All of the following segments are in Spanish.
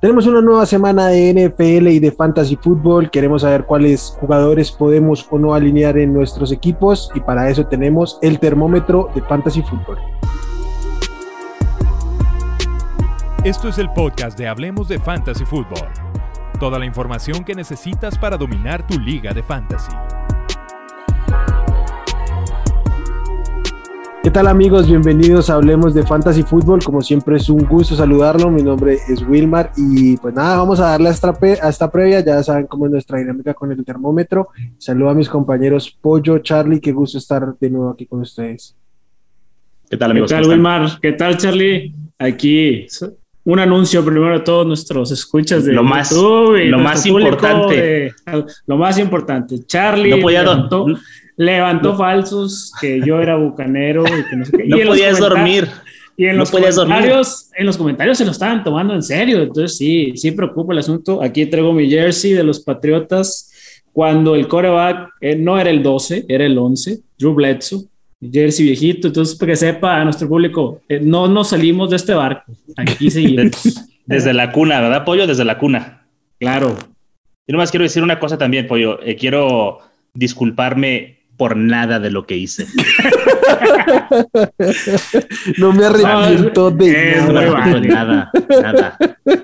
Tenemos una nueva semana de NFL y de Fantasy Football. Queremos saber cuáles jugadores podemos o no alinear en nuestros equipos y para eso tenemos el termómetro de Fantasy Football. Esto es el podcast de Hablemos de Fantasy Football. Toda la información que necesitas para dominar tu liga de fantasy. ¿Qué tal amigos? Bienvenidos a Hablemos de Fantasy Football. Como siempre es un gusto saludarlo. Mi nombre es Wilmar y pues nada, vamos a darle a esta, a esta previa. Ya saben cómo es nuestra dinámica con el termómetro. Saludo a mis compañeros Pollo, Charlie. Qué gusto estar de nuevo aquí con ustedes. ¿Qué tal amigos? ¿Qué tal Wilmar? ¿Qué tal Charlie? Aquí un anuncio primero a todos nuestros escuchas de lo más, lo más importante. lo más importante. Charlie. No podía, levantó falsos que yo era bucanero y que no sé qué. No podías dormir. Y en los comentarios, en los comentarios se lo estaban tomando en serio. Entonces sí, sí preocupa el asunto. Aquí traigo mi jersey de los Patriotas cuando el coreback eh, no era el 12, era el 11, Drew Bledsoe, jersey viejito. Entonces, para que sepa a nuestro público, eh, no nos salimos de este barco. Aquí seguimos. Desde la cuna, ¿verdad, Pollo? Desde la cuna. Claro. Yo nomás quiero decir una cosa también, Pollo. Eh, quiero disculparme por nada de lo que hice. no me arrepiento de nada. Nada,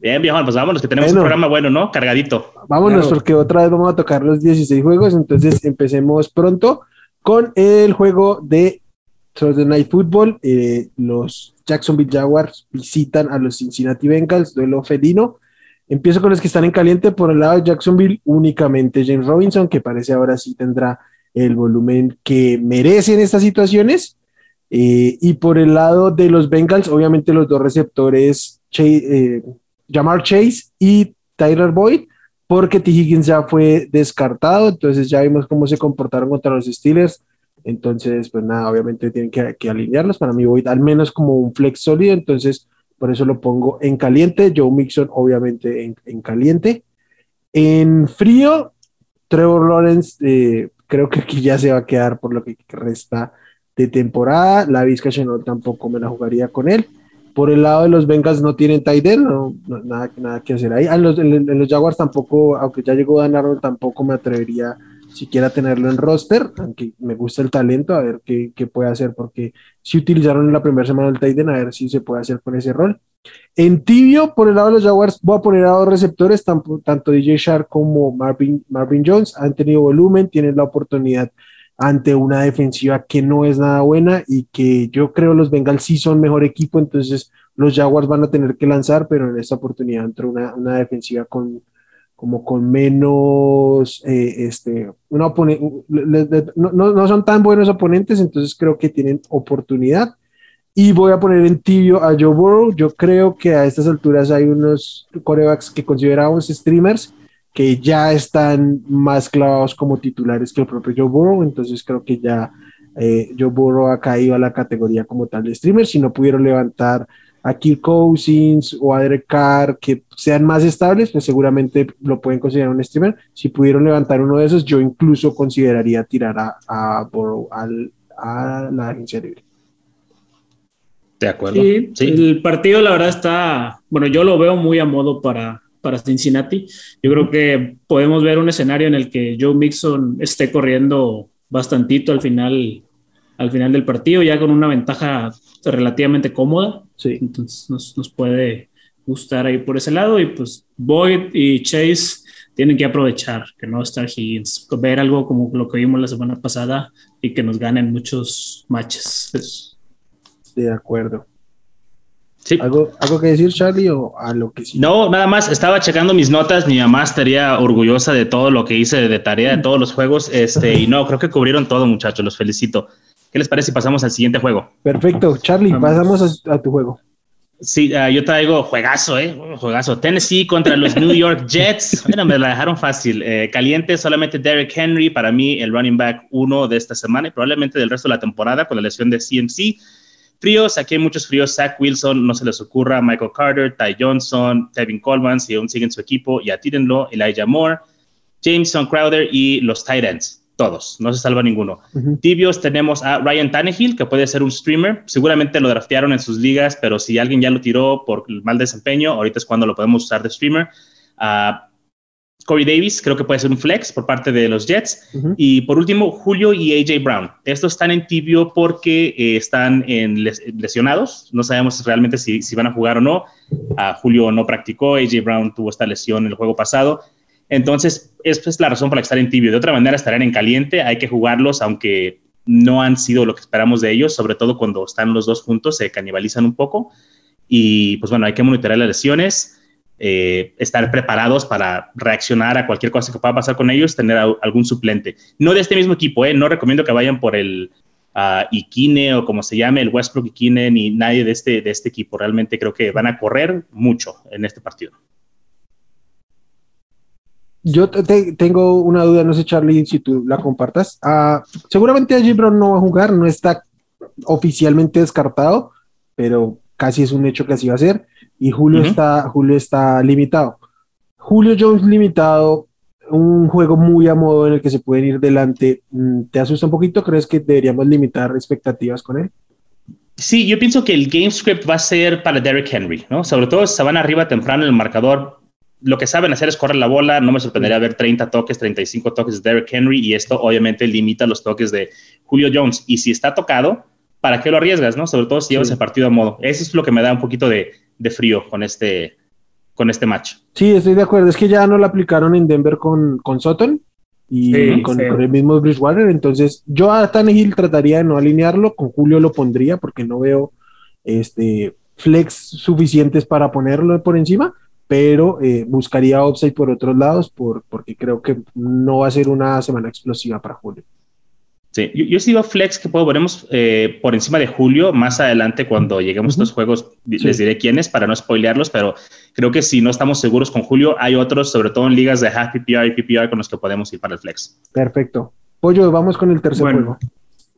Bien, viejo, pues vámonos, que tenemos un programa bueno, ¿no? Cargadito. Vámonos, porque otra vez vamos a tocar los 16 juegos, entonces empecemos pronto con el juego de Thursday Night Football. Eh, los Jacksonville Jaguars visitan a los Cincinnati Bengals, duelo felino. Empiezo con los que están en caliente. Por el lado de Jacksonville, únicamente James Robinson, que parece ahora sí tendrá el volumen que merece en estas situaciones. Eh, y por el lado de los Bengals, obviamente los dos receptores, eh, Jamar Chase y Tyler Boyd, porque T. Higgins ya fue descartado, entonces ya vimos cómo se comportaron contra los Steelers. Entonces, pues nada, obviamente tienen que, que alinearlos. Para mí, Boyd al menos como un flex sólido, entonces por eso lo pongo en caliente. Joe Mixon, obviamente, en, caliente. En frío, Trevor Lawrence, eh, creo que aquí ya se va a quedar por lo que resta de temporada. La Vizca Chanel tampoco me la jugaría con él. Por el lado de los Bengals no tienen tight no, nada, nada que hacer ahí. Ah, en, los, los, Jaguars tampoco, aunque ya llegó Dan Arnold, tampoco me atrevería siquiera tenerlo en roster, aunque me gusta el talento, a ver qué, qué puede hacer, porque si utilizaron en la primera semana el Titan, a ver si se puede hacer con ese rol. En tibio, por el lado de los Jaguars, voy a poner a dos receptores, tanto, tanto DJ Shark como Marvin, Marvin Jones, han tenido volumen, tienen la oportunidad ante una defensiva que no es nada buena y que yo creo los Bengals sí son mejor equipo, entonces los Jaguars van a tener que lanzar, pero en esta oportunidad entró una, una defensiva con, como con menos, eh, este, una no, no, son tan buenos oponentes, entonces creo que tienen oportunidad. Y voy a poner en tibio a Joe Burrow. Yo creo que a estas alturas hay unos corebacks que consideramos streamers que ya están más clavados como titulares que el propio Joe Burrow, entonces creo que ya eh, Joe Burrow ha caído a la categoría como tal de streamer. Si no pudieron levantar a Kirk Cousins o a Derek Carr que sean más estables, pues seguramente lo pueden considerar un streamer. Si pudieron levantar uno de esos, yo incluso consideraría tirar a, a a la agencia libre. De acuerdo. Sí, el partido la verdad está, bueno, yo lo veo muy a modo para, para Cincinnati. Yo creo que podemos ver un escenario en el que Joe Mixon esté corriendo bastantito al final, al final del partido, ya con una ventaja relativamente cómoda. Sí. Entonces nos, nos puede gustar ahí por ese lado y pues Boyd y Chase tienen que aprovechar que no está Higgins, ver algo como lo que vimos la semana pasada y que nos ganen muchos matches. De acuerdo. Sí. ¿Algo, ¿Algo que decir, Charlie, o a lo que sí? No, nada más, estaba checando mis notas, mi mamá estaría orgullosa de todo lo que hice de tarea, de todos los juegos, este, y no, creo que cubrieron todo, muchachos, los felicito. ¿Qué les parece si pasamos al siguiente juego? Perfecto, Charlie, pasamos a, tu juego. Sí, uh, yo traigo juegazo, ¿eh? Juegazo. Tennessee contra los New York Jets. Bueno, me la dejaron fácil. Eh, caliente solamente Derek Henry, para mí el running back uno de esta semana y probablemente del resto de la temporada con la lesión de CMC. Fríos, aquí hay muchos fríos. Zach Wilson, no se les ocurra. Michael Carter, Ty Johnson, Kevin Coleman, si aún siguen su equipo, ya tírenlo. Elijah Moore, Jameson Crowder y los Titans todos, no se salva ninguno. Tibios tenemos a Ryan Tannehill, que puede ser un streamer, seguramente lo draftearon en sus ligas, pero si alguien ya lo tiró por mal desempeño, ahorita es cuando lo podemos usar de streamer. Uh, Corey Davis, creo que puede ser un flex por parte de los Jets. Y por último, Julio y AJ Brown. Estos están en tibio porque eh, están en lesionados. No sabemos realmente si, van a jugar o no. Uh, Julio no practicó, AJ Brown tuvo esta lesión el juego pasado. Entonces, esta es la razón por la que estar en tibio. De otra manera, estarán en caliente. Hay que jugarlos, aunque no han sido lo que esperamos de ellos, sobre todo cuando están los dos juntos, se canibalizan un poco. Y pues bueno, hay que monitorear las lesiones, eh, estar preparados para reaccionar a cualquier cosa que pueda pasar con ellos, tener algún suplente. No de este mismo equipo, ¿eh? no recomiendo que vayan por el uh, Ikine o como se llame, el Westbrook Ikine, ni nadie de este, de este equipo. Realmente creo que van a correr mucho en este partido. Yo tengo una duda, no sé, Charlie, si tú la compartas. Ah, seguramente a Brown no va a jugar, no está oficialmente descartado, pero casi es un hecho que así va a ser. Y Julio, está, Julio está limitado. Julio Jones limitado, un juego muy a modo en el que se pueden ir delante. Mm, ¿Te asusta un poquito? ¿Crees que deberíamos limitar expectativas con él? Sí, yo pienso que el game script va a ser para Derrick Henry, ¿no? Sobre todo si se van arriba temprano en el marcador, lo que saben hacer es correr la bola. No me sorprendería ver 30 toques, 35 toques de Derrick Henry y esto obviamente limita los toques de Julio Jones. Y si está tocado, ¿para qué lo arriesgas? no? Sobre todo si llevas el partido a modo. Eso es lo que me da un poquito de, frío con este, con este match. Sí, estoy de acuerdo. Es que ya no lo aplicaron en Denver con, con Sutton y con, el mismo Bridgewater. Entonces, yo a Tannehill trataría de no alinearlo. Con Julio lo pondría porque no veo este flex suficientes para ponerlo por encima pero eh, buscaría upside por otros lados por, porque creo que no va a ser una semana explosiva para Julio. Sí, yo, yo sí veo flex que puedo, veremos eh, por encima de Julio más adelante cuando lleguemos a estos juegos, les diré quiénes para no spoilearlos, pero creo que si no estamos seguros con Julio, hay otros, sobre todo en ligas de half PPR y PPR con los que podemos ir para el flex. Perfecto. Pollo, vamos con el tercer juego.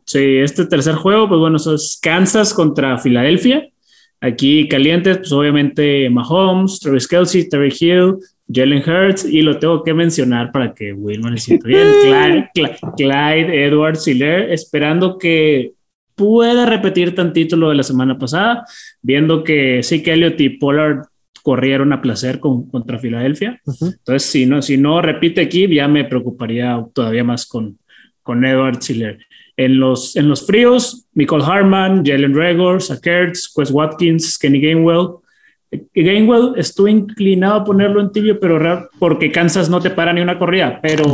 Sí, este tercer juego, pues bueno, es Kansas contra Filadelfia. Aquí calientes, pues obviamente Mahomes, Travis Kelsey, Terry Hill, Jalen Hurts, y lo tengo que mencionar para que Wilman le sienta bien, Clyde, Clyde, Edward Siller, esperando que pueda repetir tantito lo de la semana pasada, viendo que sí que Elliot y Pollard corrieron a placer con, contra Filadelfia. Entonces, si no, si no repite aquí, ya me preocuparía todavía más con, con Edward Siller. En los, en los fríos, Michael Harman, Jalen Regor, Sakertz, Wes Watkins, Kenny Gainwell. Eh, Gainwell estuvo inclinado a ponerlo en tibio, pero porque Kansas no te para ni una corrida, pero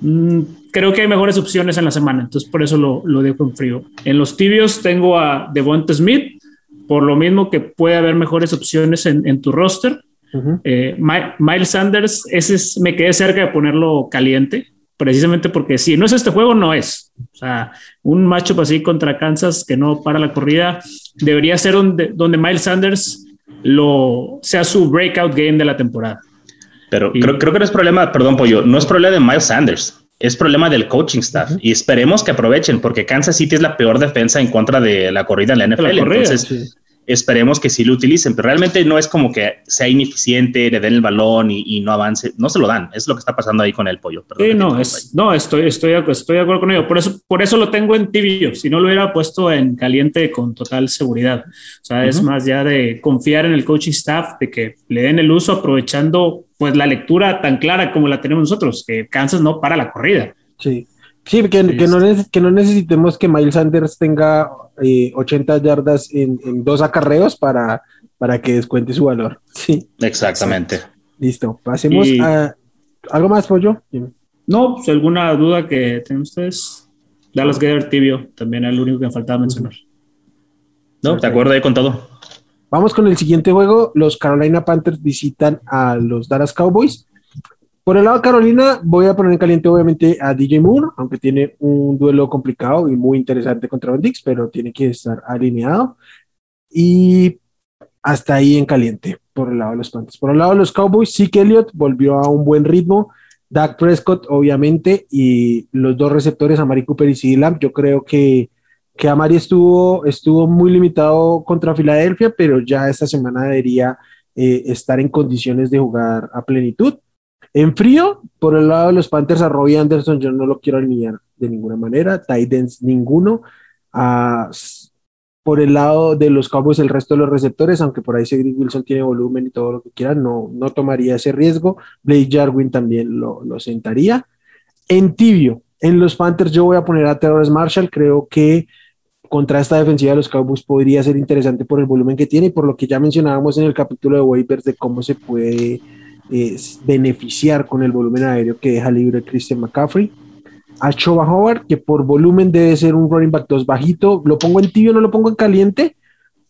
mm, creo que hay mejores opciones en la semana, entonces por eso lo, lo dejo en frío. En los tibios tengo a Devonta Smith, por lo mismo que puede haber mejores opciones en, en tu roster. Eh, Miles Sanders, ese me quedé cerca de ponerlo caliente precisamente porque si no es este juego, no es. O sea, un matchup así contra Kansas que no para la corrida debería ser donde, donde Miles Sanders lo, sea su breakout game de la temporada. Pero creo, creo, que no es problema, perdón, Pollo, no es problema de Miles Sanders, es problema del coaching staff. Y esperemos que aprovechen, porque Kansas City es la peor defensa en contra de la corrida en la NFL. entonces, esperemos que sí lo utilicen, pero realmente no es como que sea ineficiente, le den el balón y, no avance, no se lo dan, es lo que está pasando ahí con el pollo. sí, no, es, no, estoy, estoy, estoy de acuerdo con ello, por eso, por eso lo tengo en tibio, si no lo hubiera puesto en caliente con total seguridad, o sea, es más ya de confiar en el coaching staff, de que le den el uso aprovechando pues la lectura tan clara como la tenemos nosotros, que Kansas no para la corrida. Sí. Sí, que, no, que no necesitemos que Miles Sanders tenga 80 eh, yardas en, dos acarreos para, para que descuente su valor. Sí. Exactamente. Listo. Pasemos a. ¿Algo más, Pollo? No, pues alguna duda que tienen ustedes. Dallas Gather Tibio, también es lo único que me faltaba mencionar. No, te acuerdo ahí con todo. Vamos con el siguiente juego. Los Carolina Panthers visitan a los Dallas Cowboys. Por el lado de Carolina, voy a poner en caliente obviamente a DJ Moore, aunque tiene un duelo complicado y muy interesante contra Dix, pero tiene que estar alineado. Y hasta ahí en caliente, por el lado de los Panthers. Por el lado de los Cowboys, sí que Elliott volvió a un buen ritmo. Dak Prescott, obviamente, y los dos receptores, Amari Cooper y CD Lamb, yo creo que, que Amari estuvo, estuvo muy limitado contra Filadelfia, pero ya esta semana debería eh, estar en condiciones de jugar a plenitud. En frío, por el lado de los Panthers, a Robbie Anderson yo no lo quiero alinear de ninguna manera, Titans ninguno. Por el lado de los Cowboys, el resto de los receptores, aunque por ahí Cedric Wilson tiene volumen y todo lo que quiera, no, no tomaría ese riesgo. Blake Jarwin también lo, lo sentaría. En tibio, en los Panthers yo voy a poner a Terrence Marshall, creo que contra esta defensiva de los Cowboys podría ser interesante por el volumen que tiene y por lo que ya mencionábamos en el capítulo de waivers de cómo se puede eh, beneficiar con el volumen aéreo que deja libre Christian McCaffrey. A Choba Howard, que por volumen debe ser un running back 2 bajito, lo pongo en tibio, no lo pongo en caliente,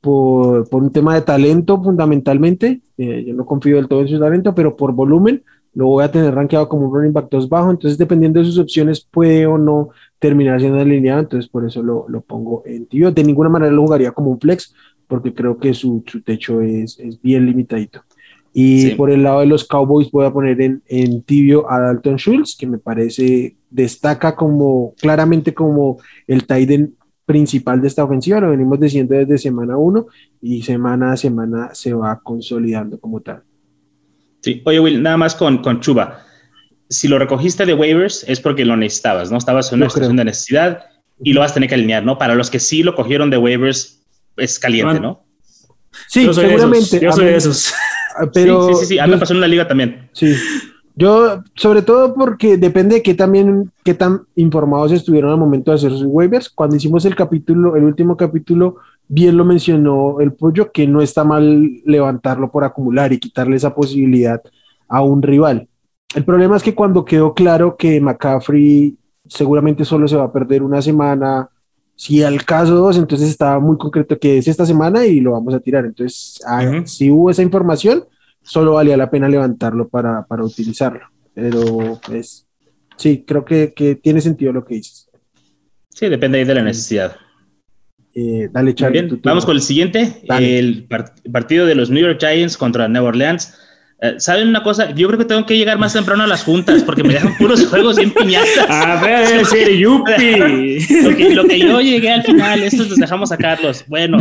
por, por un tema de talento fundamentalmente. Eh, yo no confío del todo en su talento, pero por volumen lo voy a tener rankeado como un running back 2 bajo, entonces dependiendo de sus opciones puede o no terminar siendo alineado, entonces por eso lo, lo, pongo en tibio. De ninguna manera lo jugaría como un flex, porque creo que su, su techo es, es, bien limitadito. Y sí. por el lado de los Cowboys voy a poner en, en, tibio a Dalton Schultz, que me parece destaca como claramente como el Titan principal de esta ofensiva, lo venimos diciendo desde semana 1 y semana a semana se va consolidando como tal. Sí, oye Will, nada más con, con Chuba si lo recogiste de waivers es porque lo necesitabas, ¿no? Estabas en una no situación de necesidad y lo vas a tener que alinear, ¿no? Para los que sí lo cogieron de waivers, es caliente, ¿no? Sí, yo seguramente. Esos. Yo soy de esos. Pero sí, sí, sí, a mí me pasó en la liga también. Sí. Yo, sobre todo porque depende de qué también, qué tan informados estuvieron al momento de hacer sus waivers. Cuando hicimos el capítulo, el último capítulo, bien lo mencionó el pollo, que no está mal levantarlo por acumular y quitarle esa posibilidad a un rival. El problema es que cuando quedó claro que McCaffrey seguramente solo se va a perder una semana, si al caso dos, entonces estaba muy concreto que es esta semana y lo vamos a tirar. Entonces, uh -huh. si hubo esa información, solo valía la pena levantarlo para, para utilizarlo. Pero, pues, sí, creo que, que, tiene sentido lo que dices. Sí, depende ahí de la necesidad. Eh, dale, Charlie. Bien, vamos con el siguiente, dale. el part partido de los New York Giants contra New Orleans. Uh, ¿Saben una cosa? Yo creo que tengo que llegar más temprano a las juntas porque me dejan puros juegos bien piñatas. A ver, ser yupi. Lo que, lo que yo llegué al final, estos los dejamos sacarlos. Bueno,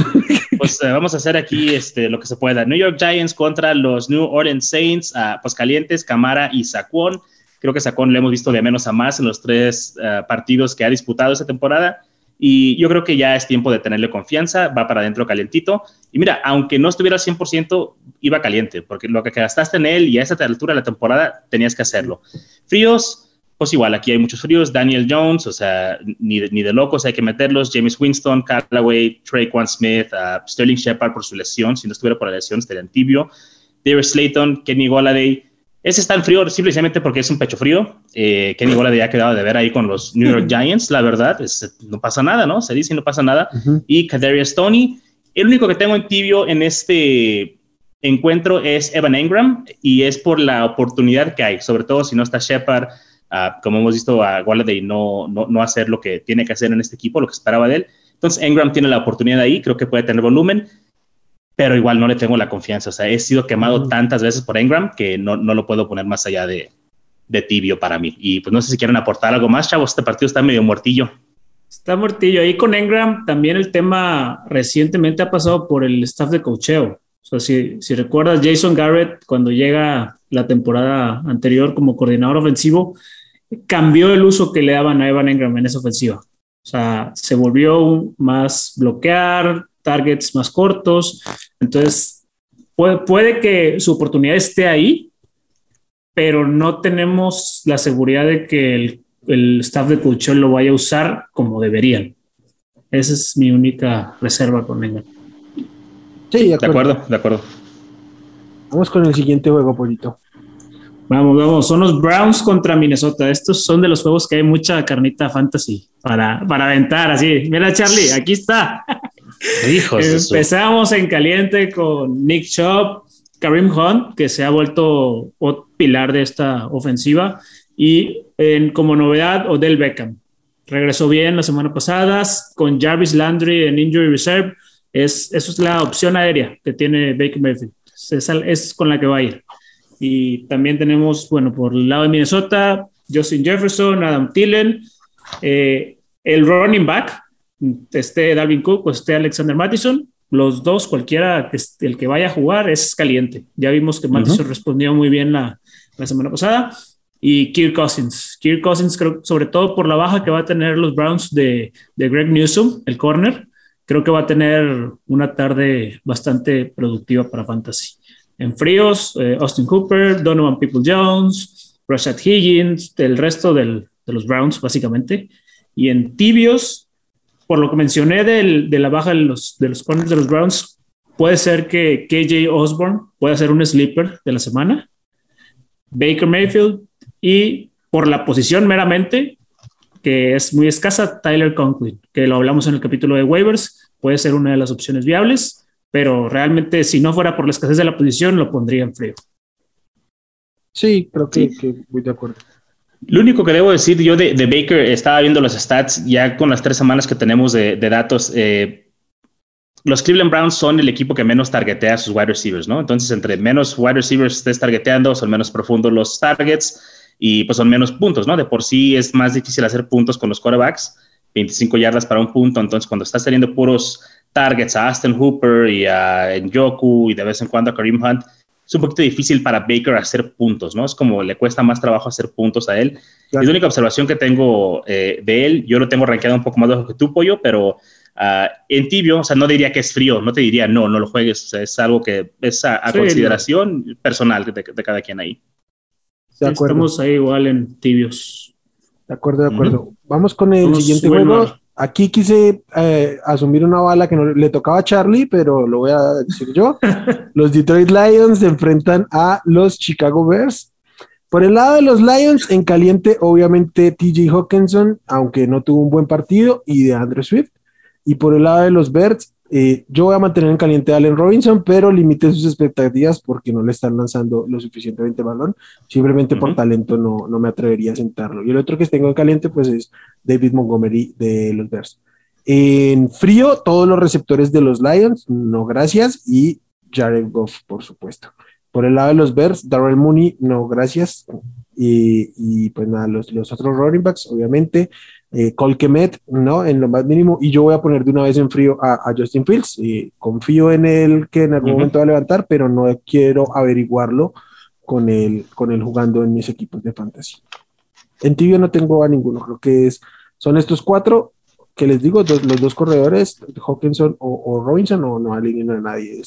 pues uh, vamos a hacer aquí este, lo que se pueda. New York Giants contra los New Orleans Saints, uh, pues calientes, Camara y Saquon. Creo que Saquon le hemos visto de menos a más en los tres partidos que ha disputado esta temporada. Y yo creo que ya es tiempo de tenerle confianza, va para adentro calientito. Y mira, aunque no estuviera al 100%, iba caliente, porque lo que gastaste en él y a esa altura de la temporada tenías que hacerlo. Fríos, pues igual, aquí hay muchos fríos. Daniel Jones, o sea, ni de, ni de locos hay que meterlos. James Winston, Callaway, Traquan Smith, uh, Sterling Shepard por su lesión. Si no estuviera por la lesión, estaría en tibio. Darius Slayton, Kenny Goladay. Ese está en frío simplemente porque es un pecho frío. Eh, Kenny Goladay ha quedado de ver ahí con los New York Giants, la verdad. Es, no pasa nada, ¿no? Se dice y no pasa nada. Uh -huh. Y Kadarius Stoney. El único que tengo en tibio en este encuentro es Evan Engram y es por la oportunidad que hay, sobre todo si no está Shepard, uh, como hemos visto a Walladay no, no, no, hacer lo que tiene que hacer en este equipo, lo que esperaba de él. Entonces Engram tiene la oportunidad ahí, creo que puede tener volumen, pero igual no le tengo la confianza. O sea, he sido quemado tantas veces por Engram que no, no lo puedo poner más allá de, de tibio para mí. Y pues no sé si quieren aportar algo más, chavos. Este partido está medio muertillo. Está muertillo. Ahí con Engram también el tema recientemente ha pasado por el staff de cocheo. O sea, si, si recuerdas, Jason Garrett, cuando llega la temporada anterior como coordinador ofensivo, cambió el uso que le daban a Evan Engram en esa ofensiva. O sea, se volvió más bloquear, targets más cortos. Entonces, puede, puede que su oportunidad esté ahí, pero no tenemos la seguridad de que el, el staff de coaching lo vaya a usar como deberían. Esa es mi única reserva con Engram. Sí, de acuerdo. de acuerdo, de acuerdo. Vamos con el siguiente juego, Polito. Vamos, vamos. Son los Browns contra Minnesota. Estos son de los juegos que hay mucha carnita fantasy para, para aventar. Así, mira, Charlie, aquí está. Hijos Empezamos en caliente con Nick Chubb, Karim Hunt, que se ha vuelto pilar de esta ofensiva, y en, como novedad, Odell Beckham. Regresó bien la semana pasada con Jarvis Landry en Injury Reserve es, eso es la opción aérea que tiene Baker Mayfield. Es, es, con la que va a ir. Y también tenemos, bueno, por el lado de Minnesota, Justin Jefferson, Adam Thielen, eh, el running back, este Dalvin Cook o este Alexander Mattison. Los dos, cualquiera, el que vaya a jugar, es caliente. Ya vimos que Mattison uh -huh. respondió muy bien la, la semana pasada. Y Kirk Cousins. Kirk Cousins, creo, sobre todo por la baja que va a tener los Browns de, de Greg Newsom, el corner, creo que va a tener una tarde bastante productiva para Fantasy. En fríos, eh, Austin Cooper, Donovan People Jones, Rashad Higgins, el resto del, de los Browns, básicamente. Y en tibios, por lo que mencioné del, de la baja de los, de los corners de los Browns, puede ser que KJ Osborne pueda ser un sleeper de la semana. Baker Mayfield y por la posición meramente, que es muy escasa, Tyler Conklin, que lo hablamos en el capítulo de waivers, puede ser una de las opciones viables, pero realmente si no fuera por la escasez de la posición, lo pondría en frío. Sí, creo que, que voy de acuerdo. Lo único que debo decir yo de, Baker, estaba viendo los stats ya con las tres semanas que tenemos de, de datos. Eh, los Cleveland Browns son el equipo que menos targetea a sus wide receivers, ¿no? Entonces, entre menos wide receivers estés targeteando, son menos profundos los targets y pues son menos puntos, ¿no? De por sí es más difícil hacer puntos con los quarterbacks, 25 yardas para un punto. Entonces, cuando estás teniendo puros targets a Aston Hooper y a Njoku y de vez en cuando a Kareem Hunt, es un poquito difícil para Baker hacer puntos, ¿no? Es como le cuesta más trabajo hacer puntos a él. Claro. Es la única observación que tengo eh, de él. Yo lo tengo rankeado un poco más bajo que tú, Pollo, pero uh, en tibio, o sea, no diría que es frío, no te diría no, no lo juegues. O sea, es algo que es a, a sí, consideración no. personal de, de, cada quien ahí. De acuerdo. Estamos ahí igual en tibios. De acuerdo, de acuerdo. Uh -huh. Vamos con el Vamos siguiente juego. Aquí quise eh, asumir una bala que no le tocaba a Charlie, pero lo voy a decir yo. los Detroit Lions se enfrentan a los Chicago Bears. Por el lado de los Lions, en caliente, obviamente TJ Hawkinson, aunque no tuvo un buen partido, y de Andrew Swift. Y por el lado de los Bears, eh, yo voy a mantener en caliente a Allen Robinson, pero limite sus expectativas porque no le están lanzando lo suficientemente balón. Simplemente uh -huh. por talento no, no, me atrevería a sentarlo. Y el otro que tengo en caliente, pues es David Montgomery de los Bears. En frío, todos los receptores de los Lions, no gracias. Y Jared Goff, por supuesto. Por el lado de los Bears, Darrell Mooney, no gracias. Y, y pues nada, los, los otros running backs, obviamente eh, Colquemet, ¿no? En lo más mínimo, y yo voy a poner de una vez en frío a, a Justin Fields. Eh, confío en él que en algún uh -huh. momento va a levantar, pero no quiero averiguarlo con él, con él jugando en mis equipos de fantasy. En tibio no tengo a ninguno, creo que es, son estos cuatro que les digo, dos, los dos corredores, Hawkinson o, o Robinson, o no alineen a nadie de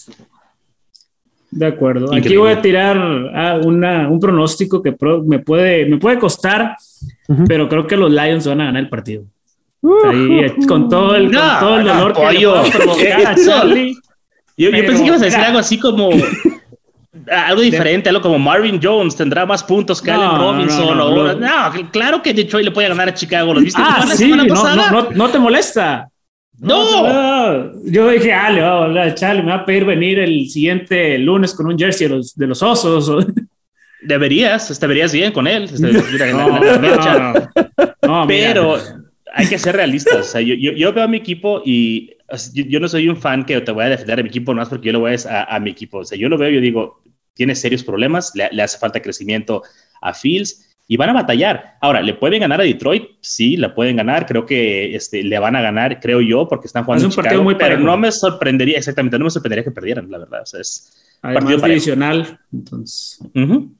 de acuerdo. Aquí voy a tirar a una, un pronóstico que pro, me, puede, me puede costar, uh -huh. pero creo que los Lions van a ganar el partido. Uh, Ahí, uh, con todo el, no, con todo el dolor no, que le provocar a Charlie. Yo, yo, pensé que ibas a decir algo así como algo diferente, algo como Marvin Jones tendrá más puntos que Allen Robinson. No, o, no, claro que Detroit le puede ganar a Chicago. ¿Lo viste ah, sí, no, no, no, te molesta. No. no. Yo dije, ah, le va a hablar a Charlie, me va a pedir venir el siguiente lunes con un jersey de los, de los osos. Deberías, estarías bien con él. no, Pero hay que ser realistas. O sea, yo, yo, yo, veo a mi equipo y yo, yo, no soy un fan que te voy a defender a mi equipo más porque yo lo voy a, a, a mi equipo. O sea, yo lo veo y yo digo, tiene serios problemas, le, le hace falta crecimiento a Fields y van a batallar. Ahora, ¿le pueden ganar a Detroit? Sí, la pueden ganar. Creo que este, le van a ganar, creo yo, porque están jugando es un en Chicago, muy pero no me sorprendería, exactamente, no me sorprendería que perdieran, la verdad. O sea, es Además, partido divisional, entonces. Uh -huh.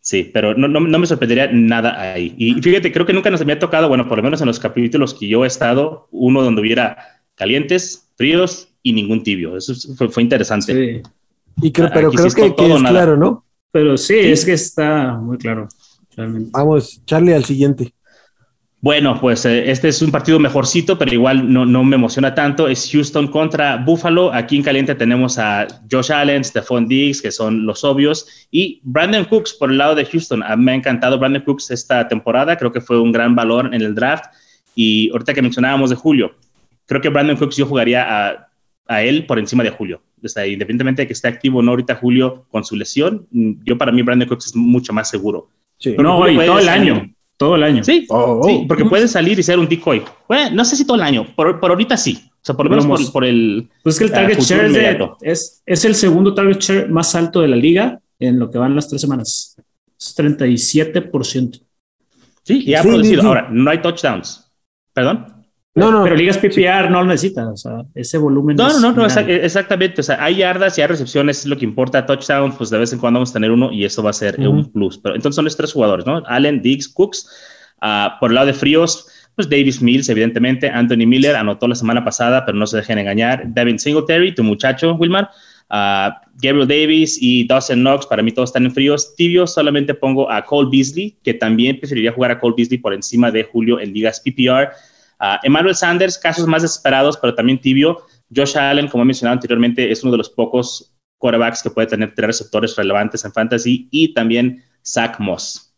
Sí, pero no, no, no, me sorprendería nada ahí. Y fíjate, creo que nunca nos había tocado, bueno, por lo menos en los capítulos que yo he estado, uno donde hubiera calientes, fríos y ningún tibio. Eso fue, fue interesante. Sí. Y creo, pero Aquí creo sí que, que es nada. claro, ¿no? Pero sí, sí, es que está muy claro. Realmente. Vamos, Charlie, al siguiente. Bueno, pues eh, este es un partido mejorcito, pero igual no, no, me emociona tanto. Es Houston contra Buffalo. Aquí en caliente tenemos a Josh Allen, Stephon Diggs, que son los obvios, y Brandon Cooks por el lado de Houston. A mí me ha encantado Brandon Cooks esta temporada. Creo que fue un gran valor en el draft. Y ahorita que mencionábamos de Julio, creo que Brandon Cooks yo jugaría a, a él por encima de Julio. O sea, independientemente de que esté activo o no ahorita Julio con su lesión, yo para mí Brandon Cooks es mucho más seguro. Sí. No, y todo el año. Todo el año. Sí, oh, oh. sí porque puede salir y ser un decoy. Bueno, no sé si todo el año, por, por ahorita sí. O sea, por lo menos por, por, el. Pues que el target uh, share de, es, es el segundo target share más alto de la liga en lo que van las tres semanas. Es 37%. Sí, y ha sí, producido. Sí, Ahora, no hay touchdowns. ¿Perdón? No, no. Pero ligas PPR no lo necesitas, o sea, ese volumen. No, no, no, exactamente. O sea, hay yardas y hay recepciones, es lo que importa. Touchdowns, pues de vez en cuando vamos a tener uno y eso va a ser un plus. Pero entonces son los tres jugadores, ¿no? Allen, Diggs, Cooks. Ah, por el lado de fríos, pues Davis Mills, evidentemente. Anthony Miller anotó la semana pasada, pero no se dejen engañar. Devin Singletary, tu muchacho, Wilmar. Uh, Gabriel Davis y Dawson Knox, para mí todos están en fríos. Tibios solamente pongo a Cole Beasley, que también preferiría jugar a Cole Beasley por encima de Julio en ligas PPR. Uh, Emmanuel Sanders, casos más desesperados, pero también tibio. Josh Allen, como he mencionado anteriormente, es uno de los pocos quarterbacks que puede tener tres receptores relevantes en fantasy y también Zach Moss.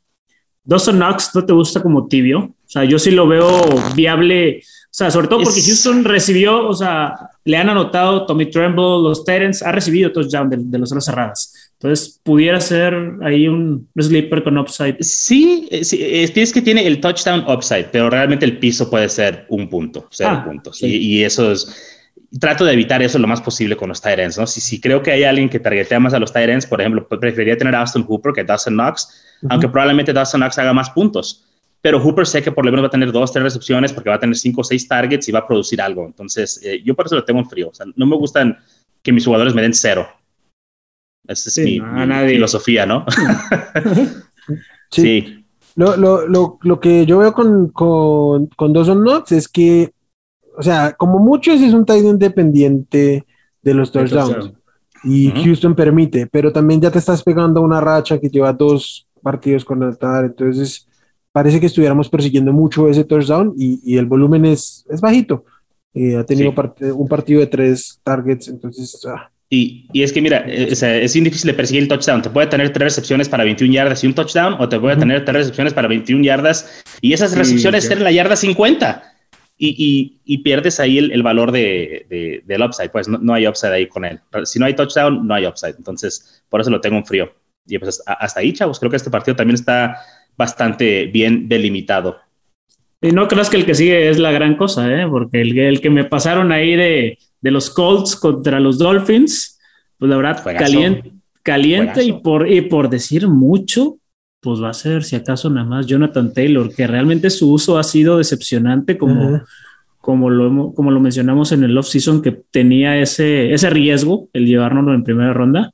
Dawson Knox, ¿no te gusta como tibio? O sea, yo sí lo veo viable o sea, sobre todo porque Houston recibió, o sea, le han anotado Tommy Tremble, los Titans, ha recibido touchdown de, de zonas cerradas. Entonces, pudiera ser ahí un sleeper con upside. Sí, eh, sí es que tiene el touchdown upside, pero realmente el piso puede ser un punto, cero ah, puntos. Y, eso es. Trato de evitar eso lo más posible con los Tyrants, ¿no? Si, si creo que hay alguien que targetea más a los Tyrants, por ejemplo, preferiría tener a Austin Hooper que a Dawson Knox, aunque probablemente Dawson Knox haga más puntos pero Hooper sé que por lo menos va a tener dos, tres recepciones porque va a tener cinco o seis targets y va a producir algo. Entonces, eh, yo por eso lo tengo en frío. O sea, no me gustan que mis jugadores me den cero. Esa es mi, filosofía, ¿no? sí. Lo, lo, lo, lo, que yo veo con, con, con Dawson Knox es que, o sea, como muchos es un tight independiente de los touchdowns. Y Houston permite, pero también ya te estás pegando una racha que lleva dos partidos con altar, entonces parece que estuviéramos persiguiendo mucho ese touchdown y, el volumen es, es bajito. Eh, ha tenido un partido de tres targets, entonces... Ah. Y, y, es que mira, eh, es, es difícil de perseguir el touchdown. Te puede tener tres recepciones para 21 yardas y un touchdown, o te puede tener tres recepciones para 21 yardas y esas recepciones ser en la yarda 50. Y, y, pierdes ahí el, el valor de, de, del upside. Pues no, no, hay upside ahí con él. Si no hay touchdown, no hay upside. Entonces, por eso lo tengo en frío. Y pues hasta ahí, chavos. Creo que este partido también está bastante bien delimitado. Y no creas que el que sigue es la gran cosa, ¿eh? porque el, el que me pasaron ahí de, de, los Colts contra los Dolphins, pues la verdad, caliente, caliente y por, y por decir mucho, pues va a ser, si acaso, nada más Jonathan Taylor, que realmente su uso ha sido decepcionante, como, como, lo, como lo mencionamos en el off-season, que tenía ese, ese riesgo, el llevárnoslo en primera ronda.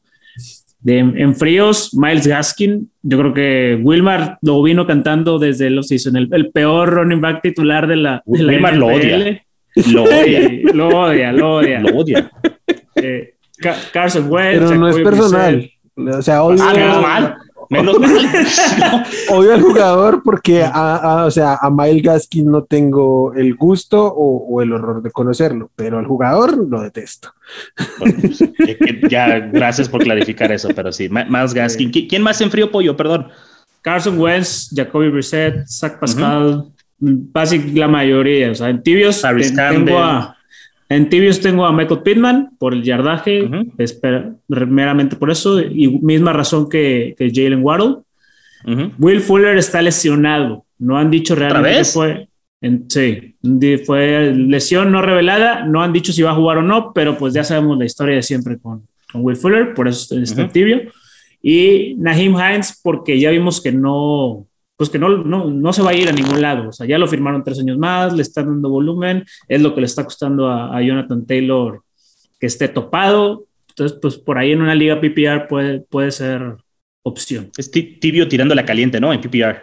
En fríos, Miles Gaskin, yo creo que Wilmar lo vino cantando desde el season el, el peor running back titular de la, de Wilmar lo odia. Lo odia. lo odia, lo odia. Lo odia. Eh, Carson Wentz. Pero no es personal. O sea, odia. Ah, mal. Menos mal. Odio al jugador porque a, o sea, a Miles Gaskin no tengo el gusto o, el horror de conocerlo, pero al jugador lo detesto. Pues, ya, gracias por clarificar eso, pero sí, Miles Gaskin. ¿Quién más en frío pollo? Perdón. Carson Wentz, Jacoby Brissett, Zach Pascal, básicamente la mayoría. O sea, en tibios tengo a, en tibios tengo a Michael Pittman por el yardaje, meramente por eso, y misma razón que, que Jalen Waddle. Will Fuller está lesionado. No han dicho realmente fue. sí, fue lesión no revelada. No han dicho si va a jugar o no, pero pues ya sabemos la historia de siempre con, con Will Fuller, por eso está tibio. Y Naheem Hines, porque ya vimos que no, pues que no, no, no, se va a ir a ningún lado. O sea, ya lo firmaron tres años más, le están dando volumen, es lo que le está costando a, Jonathan Taylor que esté topado. Entonces, pues por ahí en una liga PPR puede, puede ser opción. Es tibio tirando la caliente, ¿no? En PPR.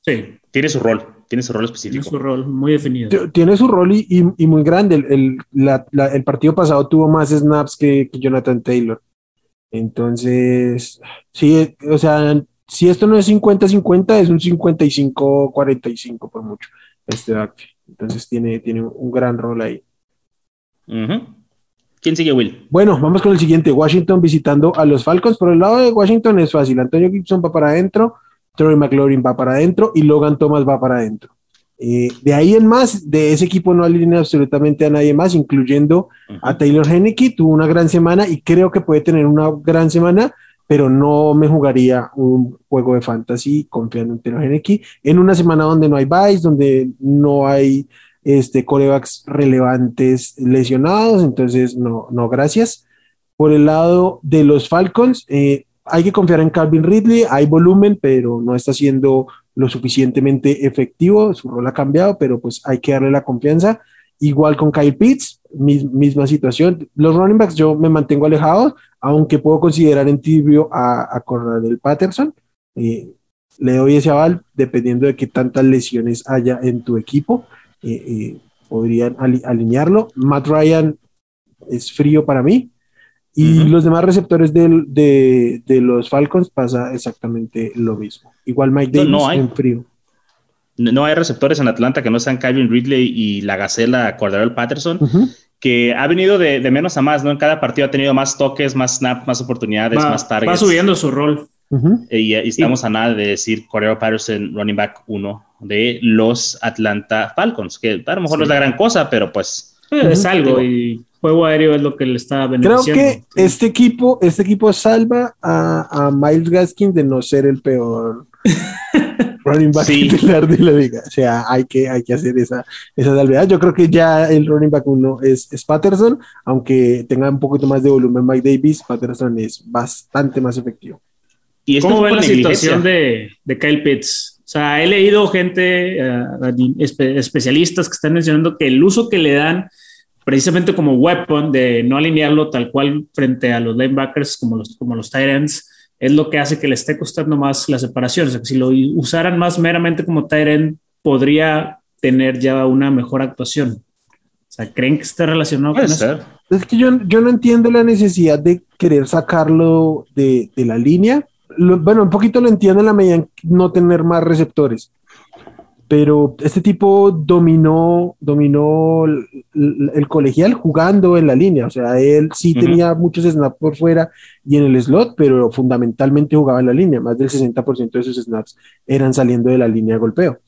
Sí. Tiene su rol, tiene su rol específico. Tiene su rol muy definido. Tiene su rol y, y, muy grande. El, el, partido pasado tuvo más snaps que, que Jonathan Taylor. Entonces, sí, o sea, si esto no es 50-50, es un 55-45 por mucho, este Entonces tiene, tiene un gran rol ahí. ¿Quién sigue, Will? Bueno, vamos con el siguiente. Washington visitando a los Falcons. Por el lado de Washington es fácil. Antonio Gibson va para adentro, Troy McLaurin va para adentro y Logan Thomas va para adentro. Eh, de ahí en más, de ese equipo no alinea absolutamente a nadie más, incluyendo a Taylor Henneke. Tuvo una gran semana y creo que puede tener una gran semana pero no me jugaría un juego de fantasy confiando en Terogeneki en una semana donde no hay buys, donde no hay este, corebacks relevantes lesionados, entonces no, no, gracias. Por el lado de los Falcons, eh, hay que confiar en Calvin Ridley, hay volumen, pero no está siendo lo suficientemente efectivo, su rol ha cambiado, pero pues hay que darle la confianza. Igual con Kyle Pitts, misma situación. Los running backs yo me mantengo alejado, aunque puedo considerar en tibio a, a Patterson. Eh, le doy ese aval dependiendo de qué tantas lesiones haya en tu equipo. Eh, eh, podrían alinearlo. Matt Ryan es frío para mí. Y los demás receptores de, los Falcons pasa exactamente lo mismo. Igual Mike Davis no, en frío. No hay receptores en Atlanta que no sean Calvin Ridley y la Gacela Cordarel Patterson, que ha venido de, menos a más, ¿no? En cada partido ha tenido más toques, más snaps, más oportunidades, más targets. Va subiendo su rol. y, estamos a nada de decir Cordero Patterson, running back uno de los Atlanta Falcons, que a lo mejor no es la gran cosa, pero pues... Es algo y juego aéreo es lo que le está beneficiando. Creo que este equipo, este equipo salva a, Miles Gaskin de no ser el peor running back titular de la liga. O sea, hay que, hay que hacer esa, esa salvedad. Yo creo que ya el running back uno es, es Patterson, aunque tenga un poquito más de volumen Mike Davis, Patterson es bastante más efectivo. ¿Y ¿Cómo ven la situación de, de, Kyle Pitts? O sea, he leído gente, eh, especialistas que están mencionando que el uso que le dan precisamente como weapon de no alinearlo tal cual frente a los linebackers como los, como los tight ends, es lo que hace que le esté costando más la separación. O sea, que si lo usaran más meramente como end, podría tener ya una mejor actuación. O sea, ¿creen que está relacionado con eso? Es que yo, yo no entiendo la necesidad de querer sacarlo de, de la línea. bueno, un poquito lo entiendo en la medida en no tener más receptores pero este tipo dominó, dominó el, colegial jugando en la línea, o sea, él sí tenía muchos snaps por fuera y en el slot, pero fundamentalmente jugaba en la línea, más del 60% de sus snaps eran saliendo de la línea de golpeo.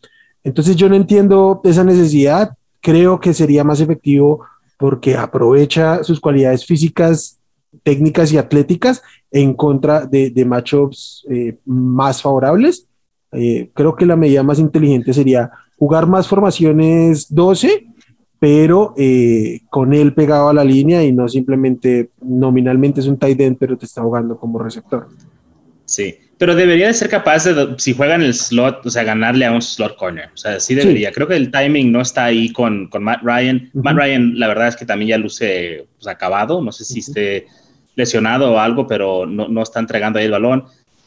Entonces yo no entiendo esa necesidad, creo que sería más efectivo porque aprovecha sus cualidades físicas, técnicas y atléticas en contra de, de matchups eh, más favorables eh, creo que la medida más inteligente sería jugar más formaciones 12, pero eh, con él pegado a la línea y no simplemente nominalmente es un tight end, pero te está jugando como receptor. Sí, pero debería de ser capaz de, si juega en el slot, o sea, ganarle a un slot corner. O sea, sí debería. Creo que el timing no está ahí con, con Matt Ryan. Matt Ryan, la verdad es que también ya luce pues, acabado. No sé si esté lesionado o algo, pero no, no está entregando ahí el balón.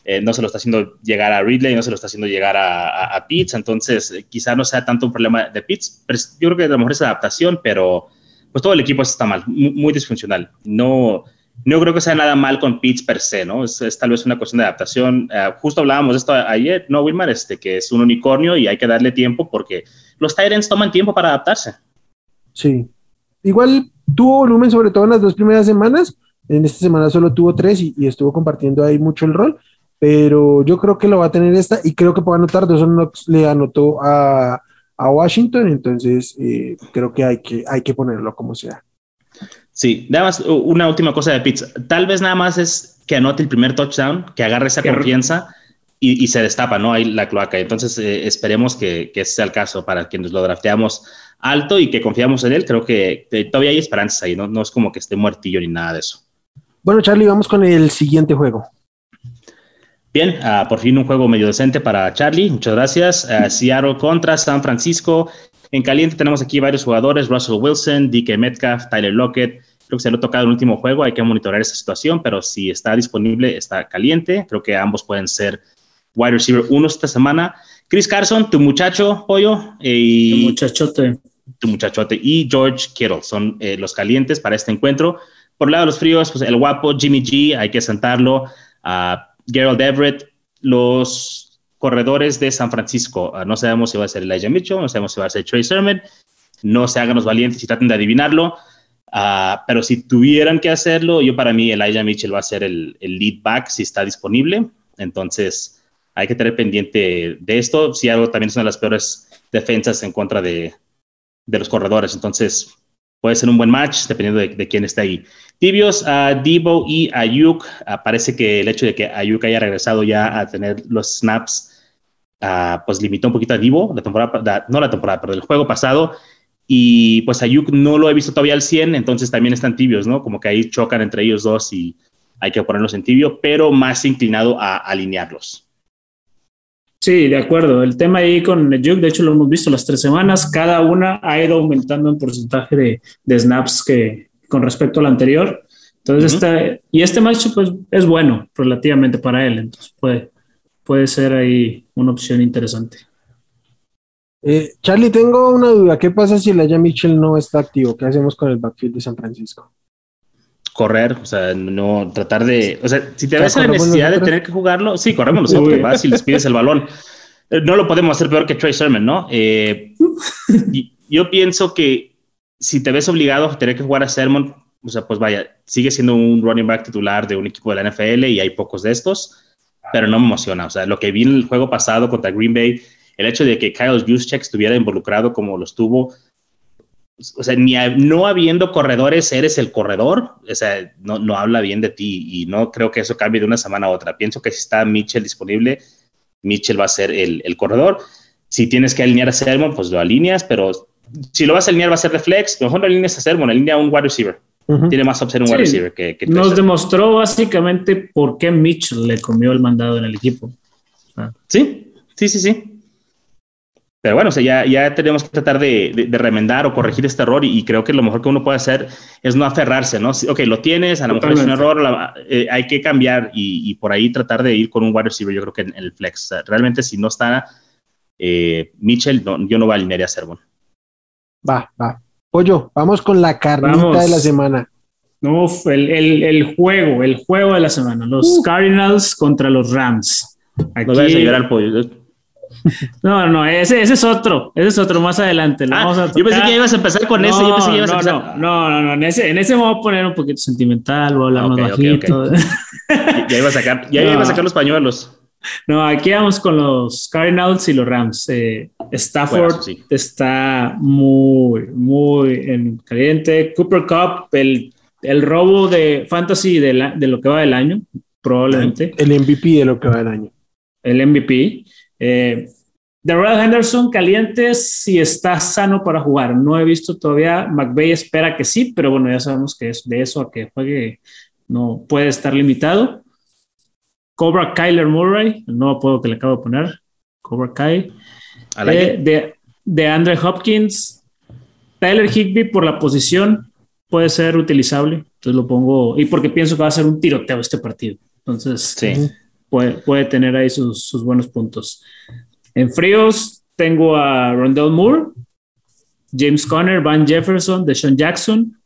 Eh, no se lo está haciendo llegar a Ridley, no se lo está haciendo llegar a, a, Pitts, entonces eh, quizá no sea tanto un problema de Pitts, pero yo creo que a lo mejor es adaptación, pero pues todo el equipo está mal, muy, disfuncional. No, no creo que sea nada mal con Pitts per se, ¿no? Es, tal vez una cuestión de adaptación. Eh, justo hablábamos de esto ayer, ¿no, Wilmar? Este, que es un unicornio y hay que darle tiempo porque los Tyrants toman tiempo para adaptarse. Sí. Igual tuvo volumen, sobre todo en las dos primeras semanas. En esta semana solo tuvo tres y estuvo compartiendo ahí mucho el rol pero yo creo que lo va a tener esta y creo que puede anotar. Dawson le anotó a, a Washington, entonces eh, creo que hay, que hay que ponerlo como sea. Sí, nada más una última cosa de Pitts. Tal vez nada más es que anote el primer touchdown, que agarre esa confianza y, y, se destapa, ¿no? Ahí la cloaca. Entonces eh, esperemos que, que, ese sea el caso para quienes lo drafteamos alto y que confiamos en él. Creo que, que todavía hay esperanzas ahí, ¿no? No es como que esté muertillo ni nada de eso. Bueno, Charlie, vamos con el siguiente juego. Bien, ah, por fin un juego medio decente para Charlie. Muchas gracias. Uh, Seattle contra San Francisco. En caliente tenemos aquí varios jugadores: Russell Wilson, DK Metcalf, Tyler Lockett. Creo que se lo ha tocado el último juego. Hay que monitorear esa situación, pero si está disponible, está caliente. Creo que ambos pueden ser wide receiver uno esta semana. Chris Carson, tu muchacho, pollo. Y tu muchachote. Tu muchachote. Y George Kittle son eh, los calientes para este encuentro. Por el lado de los fríos, pues el guapo Jimmy G, hay que sentarlo. Uh, Gerald Everett, los corredores de San Francisco. Ah, no sabemos si va a ser Elijah Mitchell, no sabemos si va a ser Trey Sermon. No se hagan los valientes y traten de adivinarlo. Uh, pero si tuvieran que hacerlo, yo para mí Elijah Mitchell va a ser el, el, lead back si está disponible. Entonces hay que tener pendiente de esto. Si algo también es una de las peores defensas en contra de los corredores. Entonces puede ser un buen match dependiendo de, de quién está ahí. Tibios a Debo y Ayuk. parece que el hecho de que Ayuk haya regresado ya a tener los snaps, pues limitó un poquito a Debo, la temporada, no la temporada, pero el juego pasado. Y pues Ayuk no lo he visto todavía al 100, entonces también están tibios, ¿no? Como que ahí chocan entre ellos dos y hay que ponerlos en tibio, pero más inclinado a alinearlos. Sí, de acuerdo. El tema ahí con Juke, de hecho lo hemos visto las tres semanas, cada una ha ido aumentando en porcentaje de, de snaps que con respecto al anterior. Entonces, este, y este match pues, es bueno relativamente para él, entonces puede, puede ser ahí una opción interesante. Eh, Charlie, tengo una duda. ¿Qué pasa si el Mitchell no está activo? ¿Qué hacemos con el backfield de San Francisco? Correr, o sea, no tratar de, o sea, si te ves la necesidad de tener que jugarlo, sí, corremos nosotros, vas y les pides el balón. Eh, no lo podemos hacer peor que Trey Sermon, ¿no? Eh, yo pienso que si te ves obligado a tener que jugar a Sermon, o sea, pues vaya, sigue siendo un running back titular de un equipo de la NFL y hay pocos de estos, pero no me emociona. O sea, lo que vi en el juego pasado contra Green Bay, el hecho de que Kyle Juszczyk estuviera involucrado como lo estuvo, o sea, ni no habiendo corredores, eres el corredor, o sea, no, no habla bien de ti y no creo que eso cambie de una semana a otra. Pienso que si está Mitchell disponible, Mitchell va a ser el, el corredor. Si tienes que alinear a Sermon, pues lo alineas, pero si lo vas a alinear va a ser de flex, mejor no alineas a Sermon, alinea a un wide receiver. Tiene más opción un wide receiver que, que Nos demostró básicamente por qué Mitchell le comió el mandado en el equipo. Sí, sí, sí, sí. Pero bueno, o sea, ya, ya tenemos que tratar de, de, remendar o corregir este error y, creo que lo mejor que uno puede hacer es no aferrarse, ¿no? Ok, lo tienes, a lo mejor es un error, eh, hay que cambiar y, y, por ahí tratar de ir con un wide receiver, yo creo que en, el flex. realmente si no está eh, Mitchell, yo no voy a alinear a Sermon. Va, va. Pollo, vamos con la carnita de la semana. Uf, el, el, el, juego, el juego de la semana. Los Cardinals contra los Rams. Aquí... No a pollo. No, no, ese, ese, es otro, ese es otro más adelante. Ah, yo pensé que ibas a empezar con no, ese, yo pensé que ibas no, a empezar. No, no, no, en ese, en ese me voy a poner un poquito sentimental, voy a hablar okay, más bajito. Okay, okay. ya iba a sacar, ya iba a sacar los pañuelos. No, aquí vamos con los Cardinals y los Rams. Eh, Stafford bueno, sí. está muy, muy en caliente. Cooper Cup, el, el robo de fantasy de, la, de, lo que va del año, probablemente. El MVP de lo que va del año. El MVP. Eh, Darrell Henderson caliente si está sano para jugar. No he visto todavía. McVeigh espera que sí, pero bueno, ya sabemos que es de eso a que juegue no puede estar limitado. Cobra Kyler Murray, el nuevo apodo que le acabo de poner, Cobra Kai. Eh, de, de Andre Hopkins, Tyler Higby por la posición puede ser utilizable, entonces lo pongo, y porque pienso que va a ser un tiroteo este partido, entonces sí. puede, puede, tener ahí sus, sus, buenos puntos. En fríos tengo a Rondell Moore, James Conner, Van Jefferson, Deshaun Jackson,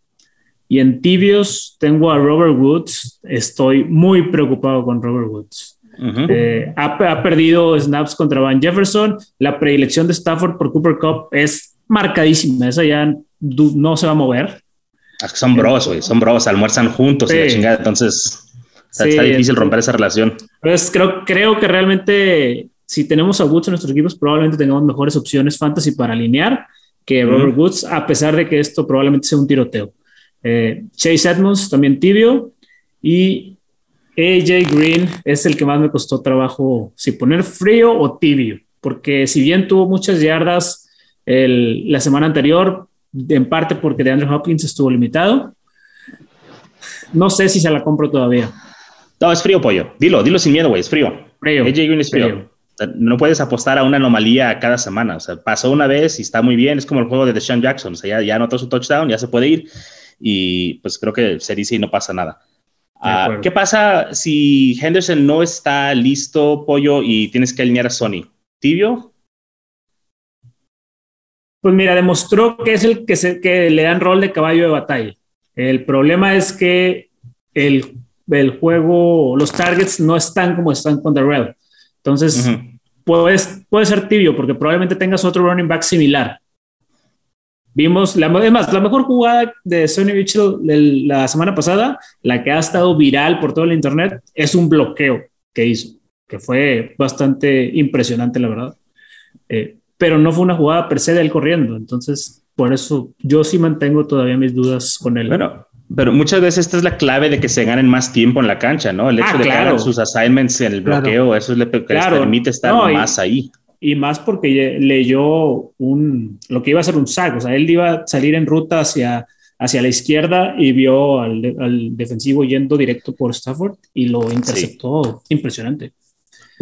y en tibios tengo a Robert Woods. Estoy muy preocupado con Robert Woods. Uh -huh. eh, ha, ha, perdido snaps contra Van Jefferson. La predilección de Stafford por Cooper Cup es marcadísima. Esa ya no se va a mover. Que son bros, güey. Son bros. Almuerzan juntos sí. y la chingada. Entonces está, sí, está difícil romper esa relación. Pues creo, creo que realmente si tenemos a Woods en nuestros equipos, probablemente tengamos mejores opciones fantasy para alinear que Robert. Woods, a pesar de que esto probablemente sea un tiroteo. Eh, Chase Edmonds también tibio y AJ Green es el que más me costó trabajo si poner frío o tibio, porque si bien tuvo muchas yardas el, la semana anterior, en parte porque de Andrew Hopkins estuvo limitado, no sé si se la compro todavía. No, es frío, pollo. Dilo, dilo sin miedo, güey, es frío. frío. AJ Green es frío. frío. No puedes apostar a una anomalía cada semana. O sea, pasó una vez y está muy bien. Es como el juego de Deshaun Jackson. O sea, ya, ya anotó su touchdown, ya se puede ir y pues creo que se dice y no pasa nada. Uh, ¿Qué pasa si Henderson no está listo, pollo, y tienes que alinear a Sony? ¿Tibio? Pues mira, demostró que es el que, se, que le dan rol de caballo de batalla. El problema es que el, el juego, los targets no están como están con The Red. Entonces, uh -huh. puedes, puede ser tibio porque probablemente tengas otro running back similar. Vimos, la, además, la mejor jugada de Sonny Mitchell de la semana pasada, la que ha estado viral por todo el internet, es un bloqueo que hizo, que fue bastante impresionante, la verdad. Eh, pero no fue una jugada per se de él corriendo, entonces por eso yo sí mantengo todavía mis dudas con él. Bueno, pero muchas veces esta es la clave de que se ganen más tiempo en la cancha, ¿no? El hecho ah, de claro. que hagan sus assignments en el bloqueo, claro. eso es lo que claro. les permite estar no, más y, ahí y más porque leyó un, lo que iba a ser un sack, o sea, él iba a salir en ruta hacia, hacia la izquierda y vio al, al defensivo yendo directo por Stafford y lo interceptó. Sí. Impresionante.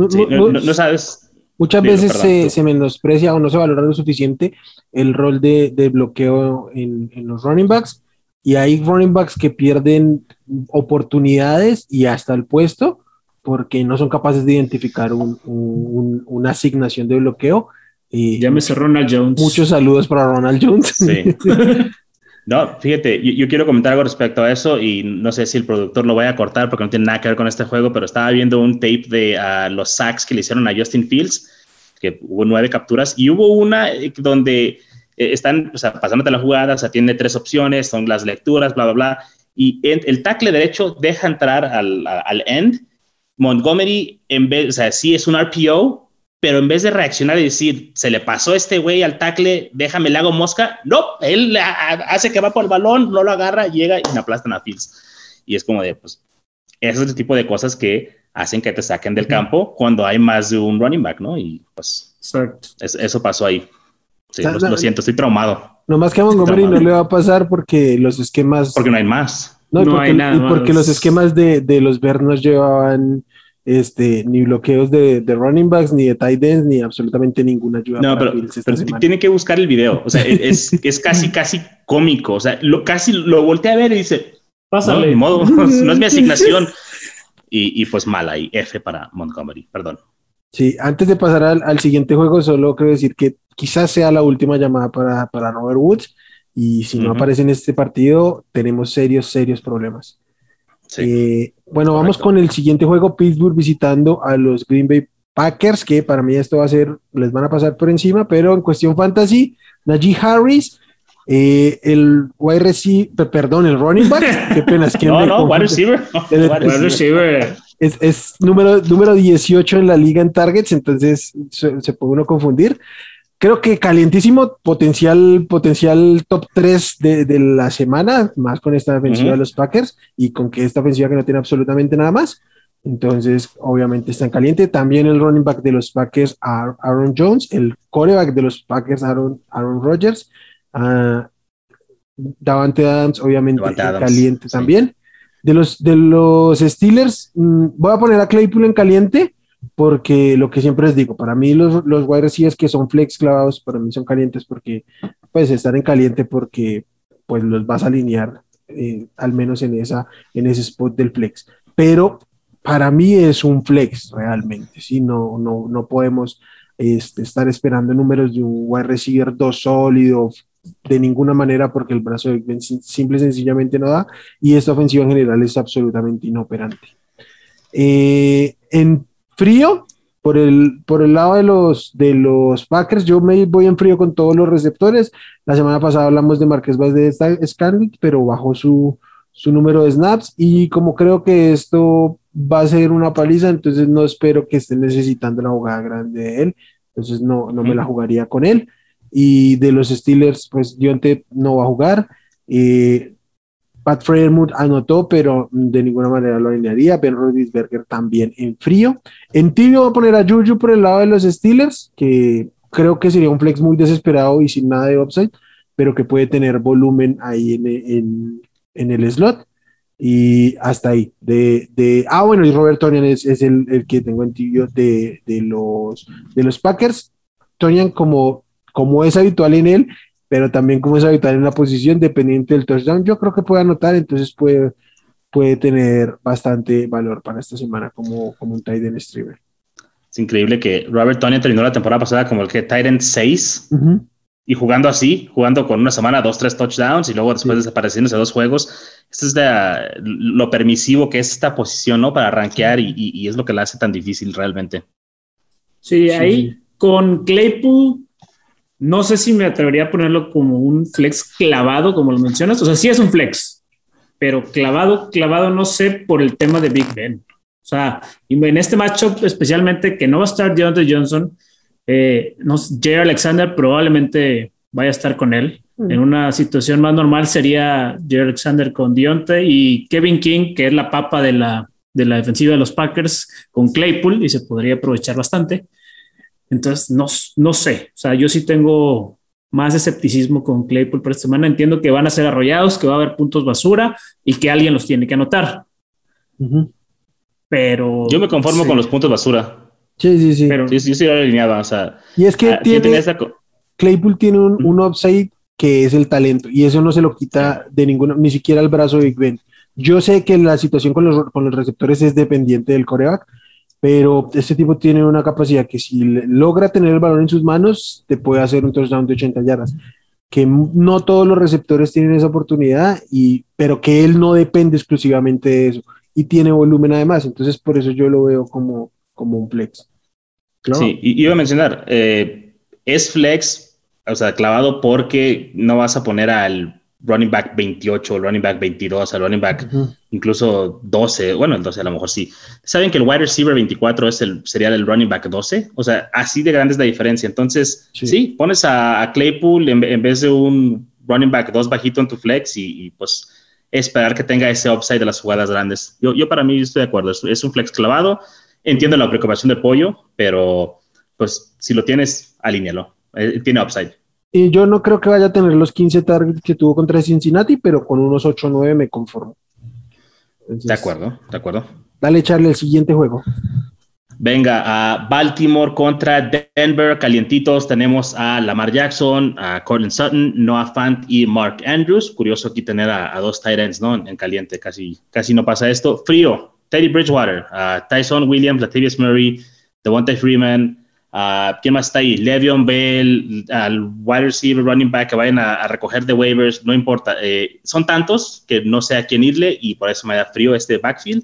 Sí, no, no, no, sabes. Muchas veces se, menosprecia o no se valora lo suficiente el rol de, bloqueo en, los running backs y hay running backs que pierden oportunidades y hasta el puesto porque no son capaces de identificar una asignación de bloqueo. Y Llámese Ronald Jones. Muchos saludos para Ronald Jones. Sí. No, fíjate, yo, quiero comentar algo respecto a eso y no sé si el productor lo vaya a cortar porque no tiene nada que ver con este juego, pero estaba viendo un tape de ah, los sacks que le hicieron a Justin Fields, que hubo nueve capturas y hubo una eh, donde eh, están o sea, pasándote la jugada, o sea, tiene tres opciones, son las lecturas, bla, bla, bla, y el tackle derecho deja entrar al, al end. Montgomery, en vez, o sea, sí es un RPO, pero en vez de reaccionar y decir, se le pasó este güey al tackle, déjame, le hago mosca, no, él hace que va por el balón, no lo agarra, llega y me aplastan a Fields. Y es como de, pues, ese es el tipo de cosas que hacen que te saquen del campo cuando hay más de un running back, ¿no? Y pues, eso pasó ahí. Sí, lo, siento, estoy traumado. Nomás que a Montgomery no le va a pasar porque los esquemas. Porque no hay más. No, porque, hay nada y porque los esquemas de, de los Vernos llevaban este, ni bloqueos de, de, running backs, ni de tight ends, ni absolutamente ninguna ayuda. No, pero, tiene que buscar el video. O sea, es, es casi, casi cómico. O sea, lo, casi lo voltea a ver y dice, pásale. No, modo, no es mi asignación. Y, y, pues mal ahí, F para Montgomery, perdón. Sí, antes de pasar al, al, siguiente juego, solo quiero decir que quizás sea la última llamada para, para Robert Woods. Y si no aparece en este partido, tenemos serios, serios problemas. Eh, bueno, vamos con el siguiente juego, Pittsburgh visitando a los Green Bay Packers, que para mí esto va a ser, les van a pasar por encima, pero en cuestión fantasy, Najee Harris, eh, el wide receiver, perdón, el running back, qué pena, es que no, no, wide receiver, wide receiver. Es, es, número, número 18 en la liga en targets, entonces se, se puede uno confundir creo que calientísimo, potencial, potencial top 3 de, la semana, más con esta ofensiva de los Packers y con que esta ofensiva que no tiene absolutamente nada más. Entonces, obviamente está en caliente. También el running back de los Packers, Aaron Jones, el coreback de los Packers, Aaron, Aaron Rodgers, uh, Davante Adams, obviamente caliente también. De los, de los Steelers, mm, voy a poner a Claypool en caliente porque lo que siempre les digo, para mí los, los wide receivers que son flex clavados, para mí son calientes porque pues estar en caliente porque pues los vas a alinear eh, al menos en, esa, en ese spot del flex. Pero para mí es un flex realmente, ¿sí? No, no, no podemos este, estar esperando números de un wide receiver dos sólido de ninguna manera porque el brazo simple y sencillamente no da y esta ofensiva en general es absolutamente inoperante. Eh, en frío por el, por el lado de los, de los Packers. Yo me voy en frío con todos los receptores. La semana pasada hablamos de Marqués Vaz de Scarlett, pero bajó su, su número de snaps. Y como creo que esto va a ser una paliza, entonces no espero que estén necesitando la jugada grande de él. Entonces no, no me la jugaría con él. Y de los Steelers, pues Dionte no va a jugar. Eh, Pat Freyermuth anotó, pero de ninguna manera lo alinearía. Ben Roethlisberger también en frío. En tibio voy a poner a Juju por el lado de los Steelers, que creo que sería un flex muy desesperado y sin nada de upside, pero que puede tener volumen ahí en, el slot. Y hasta ahí. De, de, ah, bueno, y Robert Tonian es, el, que tengo en tibio de, los, de los Packers. Tonian, como, como es habitual en él, pero también como es habitual en una posición dependiente del touchdown, yo creo que puede anotar, entonces puede, puede tener bastante valor para esta semana como, como un tight end streamer. Es increíble que Robert Tony terminó la temporada pasada como el que tight end 6 y jugando así, jugando con una semana, dos, tres touchdowns y luego después desapareciendo esos dos juegos. Esto es lo permisivo que es esta posición, ¿no? Para rankear y, y, es lo que la hace tan difícil realmente. Sí, ahí con Claypool no sé si me atrevería a ponerlo como un flex clavado, como lo mencionas. O sea, sí es un flex, pero clavado, clavado, no sé por el tema de Big Ben. O sea, en este matchup, especialmente que no va a estar Deontay Johnson, eh, no, Alexander probablemente vaya a estar con él. Mm. En una situación más normal sería Jay Alexander con Deontay y Kevin King, que es la papa de la, de la defensiva de los Packers, con Claypool y se podría aprovechar bastante. Entonces, no, no sé, o sea, yo sí tengo más escepticismo con Claypool por esta semana. Entiendo que van a ser arrollados, que va a haber puntos basura y que alguien los tiene que anotar. Pero. Yo me conformo con los puntos basura. Sí, sí, sí. Pero, sí, sí, sí, alineado. O sea, y es que ah, tiene, Claypool tiene un, un upside que es el talento, y eso no se lo quita de ninguno, ni siquiera el brazo de Big Ben. Yo sé que la situación con los, con los receptores es dependiente del coreback, pero este tipo tiene una capacidad que si logra tener el balón en sus manos, te puede hacer un touchdown de 80 yardas. Que no todos los receptores tienen esa oportunidad, y, pero que él no depende exclusivamente de eso y tiene volumen además. Entonces, por eso yo lo veo como, como un flex. Sí, iba a mencionar, eh, es flex, o sea, clavado porque no vas a poner al running back 28, running back 22, al running back incluso 12, bueno, el 12 a lo mejor sí. Saben que el wide receiver 24 es el, sería el running back 12, o sea, así de grande es la diferencia. Entonces, sí, pones a, Claypool en, vez de un running back 2 bajito en tu flex y, pues esperar que tenga ese upside de las jugadas grandes. Yo, yo para mí estoy de acuerdo, es, un flex clavado. Entiendo la preocupación de pollo, pero pues si lo tienes, alíñalo. Eh, tiene upside. Y yo no creo que vaya a tener los 15 targets que tuvo contra Cincinnati, pero con unos 8 o 9 me conformo. de acuerdo, de acuerdo. Dale, echarle el siguiente juego. Venga, a Baltimore contra Denver, calientitos. Tenemos a Lamar Jackson, a Cortland Sutton, Noah Fant y Mark Andrews. Curioso aquí tener a, dos tight ¿no? En caliente, casi, casi no pasa esto. Frío, Teddy Bridgewater, a Tyson Williams, Latavius Murray, Devontae Freeman, Uh, ¿Quién más está ahí? Le'Veon Bell, al wide receiver, running back que vayan a, recoger de waivers, no importa. Eh, son tantos que no sé a quién irle y por eso me da frío este backfield.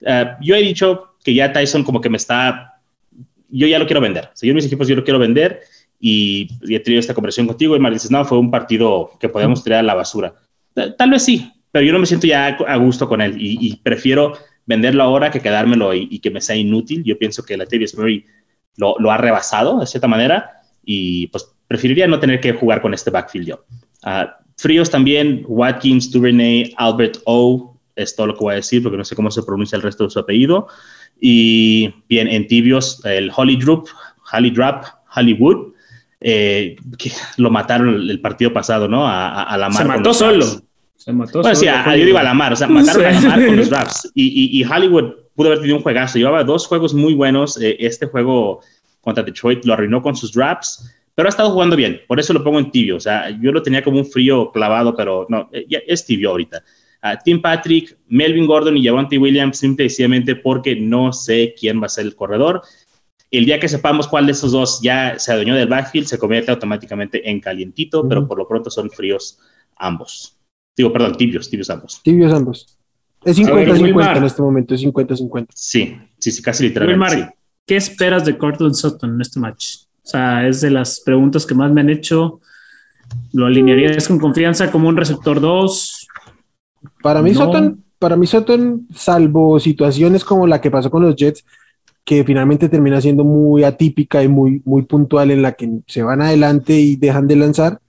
Uh, yo he dicho que ya Tyson como que me está, yo ya lo quiero vender. O yo en mis equipos yo lo quiero vender y, he tenido esta conversación contigo y me dices, no, fue un partido que podemos tirar a la basura. Tal vez sí, pero yo no me siento ya a gusto con él y, prefiero venderlo ahora que quedármelo y, que me sea inútil. Yo pienso que la TV Murray lo, ha rebasado de cierta manera y pues preferiría no tener que jugar con este backfield yo. Ah, fríos también, Watkins, Duvernay, Albert O, es todo lo que voy a decir porque no sé cómo se pronuncia el resto de su apellido. Y bien, en tibios, el Holly Drup, Holly Drop, Hollywood, eh, que lo mataron el, partido pasado, ¿no? A, a, la Se mató solo. Se mató bueno, Sí, a, yo digo a la mar, o sea, mataron a la mar con los raps. Y, y, y Hollywood pudo haber tenido un juegazo. Llevaba dos juegos muy buenos. Eh, este juego contra Detroit lo arruinó con sus draps, pero ha estado jugando bien. Por eso lo pongo en tibio. O sea, yo lo tenía como un frío clavado, pero no, eh, es tibio ahorita. Tim Patrick, Melvin Gordon y Javante Williams, simple y sencillamente porque no sé quién va a ser el corredor. El día que sepamos cuál de esos dos ya se adueñó del backfield, se convierte automáticamente en calientito, pero por lo pronto son fríos ambos. Digo, perdón, tibios, tibios ambos. Tibios ambos. Es 50-50 en este momento, es 50-50. Sí, sí, sí, casi literalmente. ¿qué esperas de Cortland Sutton en este match? O sea, es de las preguntas que más me han hecho. ¿Lo alinearías con confianza como un receptor 2? Para mí, Sutton, para mí Sutton, salvo situaciones como la que pasó con los Jets, que finalmente termina siendo muy atípica y muy, muy puntual en la que se van adelante y dejan de lanzar,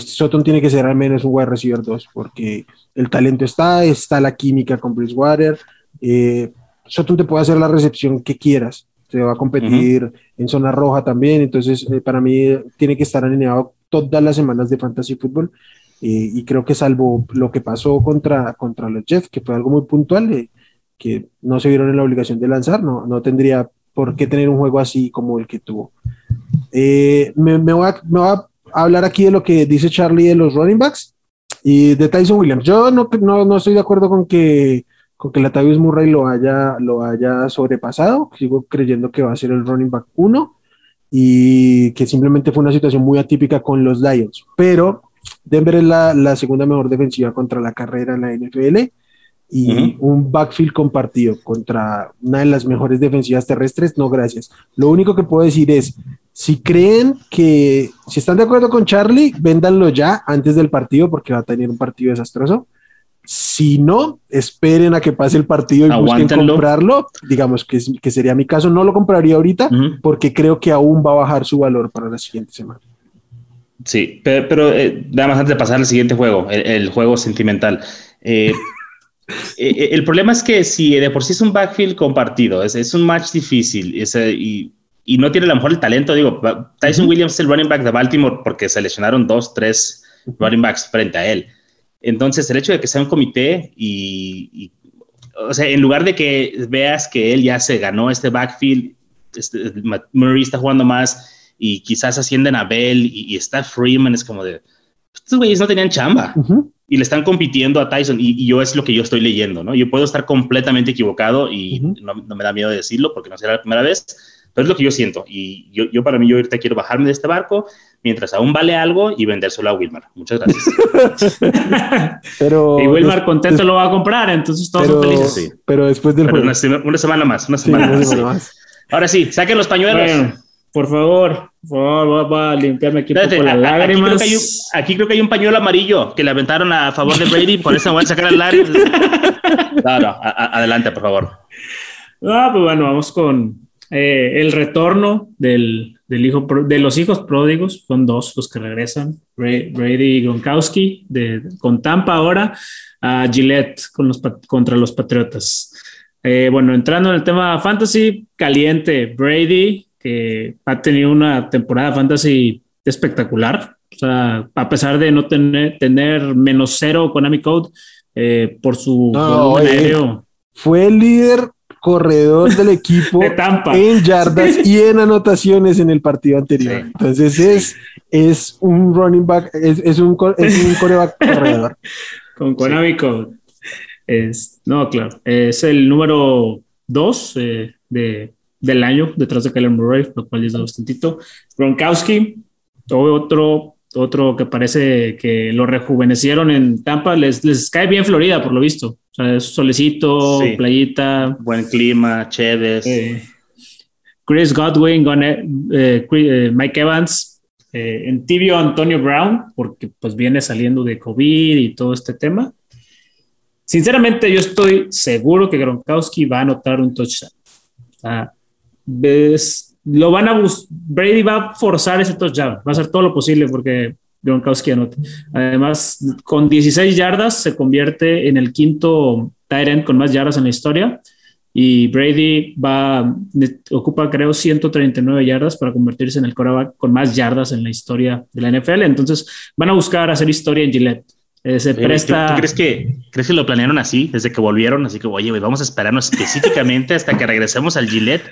Sutton tiene que ser al menos un wide receiver 2, porque el talento está, está la química con Bridgewater. Eh, Sutton te puede hacer la recepción que quieras, se va a competir en zona roja también, entonces eh, para mí tiene que estar alineado todas las semanas de Fantasy Football. Eh, y creo que salvo lo que pasó contra, contra los Jets, que fue algo muy puntual, que no se vieron en la obligación de lanzar, no, no tendría por qué tener un juego así como el que tuvo. me, me, voy a, me voy a hablar aquí de lo que dice Charlie de los running backs y de Tyson Williams. Yo no, no, no estoy de acuerdo con que, con que Latavius Murray lo haya, lo haya sobrepasado. Sigo creyendo que va a ser el running back 1 y que simplemente fue una situación muy atípica con los Lions. Pero Denver es la, la segunda mejor defensiva contra la carrera en la NFL y un backfield compartido contra una de las mejores defensivas terrestres, no gracias. Lo único que puedo decir es, si creen que, si están de acuerdo con Charlie, véndanlo ya antes del partido porque va a tener un partido desastroso. Si no, esperen a que pase el partido y busquen comprarlo. Digamos que, que sería mi caso. No lo compraría ahorita porque creo que aún va a bajar su valor para la siguiente semana. Sí, pero, eh, nada más antes de pasar al siguiente juego, el, juego sentimental. Eh, eh, eh, el problema es que si de por sí es un backfield compartido, es, es un match difícil y, y, no tiene a lo mejor el talento, digo, Tyson Williams es el running back de Baltimore porque seleccionaron dos, tres running backs frente a él. Entonces, el hecho de que sea un comité y, o sea, en lugar de que veas que él ya se ganó este backfield, este, Murray está jugando más y quizás ascienden a Bell y, está Freeman, es como de, estos güeyes no tenían chamba y le están compitiendo a Tyson y, yo es lo que yo estoy leyendo, ¿no? Yo puedo estar completamente equivocado y no, no, me da miedo decirlo porque no será la primera vez, pero es lo que yo siento y yo, yo para mí yo ahorita quiero bajarme de este barco mientras aún vale algo y vendérselo a Wilmar. Muchas gracias. pero y Wilmar contento lo va a comprar, entonces todos son felices. Pero después del Una, semana más, una semana, más, Ahora sí, saquen los pañuelos. por favor, por favor, voy a limpiarme aquí un poco las lágrimas. Aquí creo, que hay un, pañuelo amarillo que le aventaron a favor de Brady, por eso voy a sacar el lágrimas. No, no, adelante, por favor. Ah, pues bueno, vamos con eh, el retorno del, del, hijo, de los hijos pródigos, son dos los que regresan, Brady y Gronkowski, de, con Tampa ahora, a Gillette con los, contra los Patriotas. Eh, bueno, entrando en el tema fantasy, caliente, Brady, que ha tenido una temporada fantasy espectacular, o sea, a pesar de no tener, tener menos cero con Code eh, por su no, Fue el líder corredor del equipo en yardas y en anotaciones en el partido anterior. Entonces es, es un running back, es, un, es un coreback corredor. Con Konami. Es, no, claro. Es el número 2 eh, de, del año detrás de Kyler Murray, lo cual es bastantito. Gronkowski, otro otro que parece que lo rejuvenecieron en Tampa, les, les cae bien Florida, por lo visto. O sea, es solecito, playita. Buen clima, chéves. Eh, Chris Godwin, eh, eh, Mike Evans, en tibio Antonio Brown, porque pues viene saliendo de COVID y todo este tema. Sinceramente, yo estoy seguro que Gronkowski va a anotar un touchdown. O sea, ves, lo van a Brady va a forzar ese touchdown, va a hacer todo lo posible porque Gronkowski anote. Además, con 16 yardas se convierte en el quinto tight end con más yardas en la historia y Brady va ocupa creo 139 yardas para convertirse en el quarterback con más yardas en la historia de la NFL. Entonces, van a buscar hacer historia en Gillette. Eh, se presta... ¿tú, crees, que, crees que lo planearon así desde que volvieron? Así que, oye, vamos a esperarnos específicamente hasta que regresemos al Gillette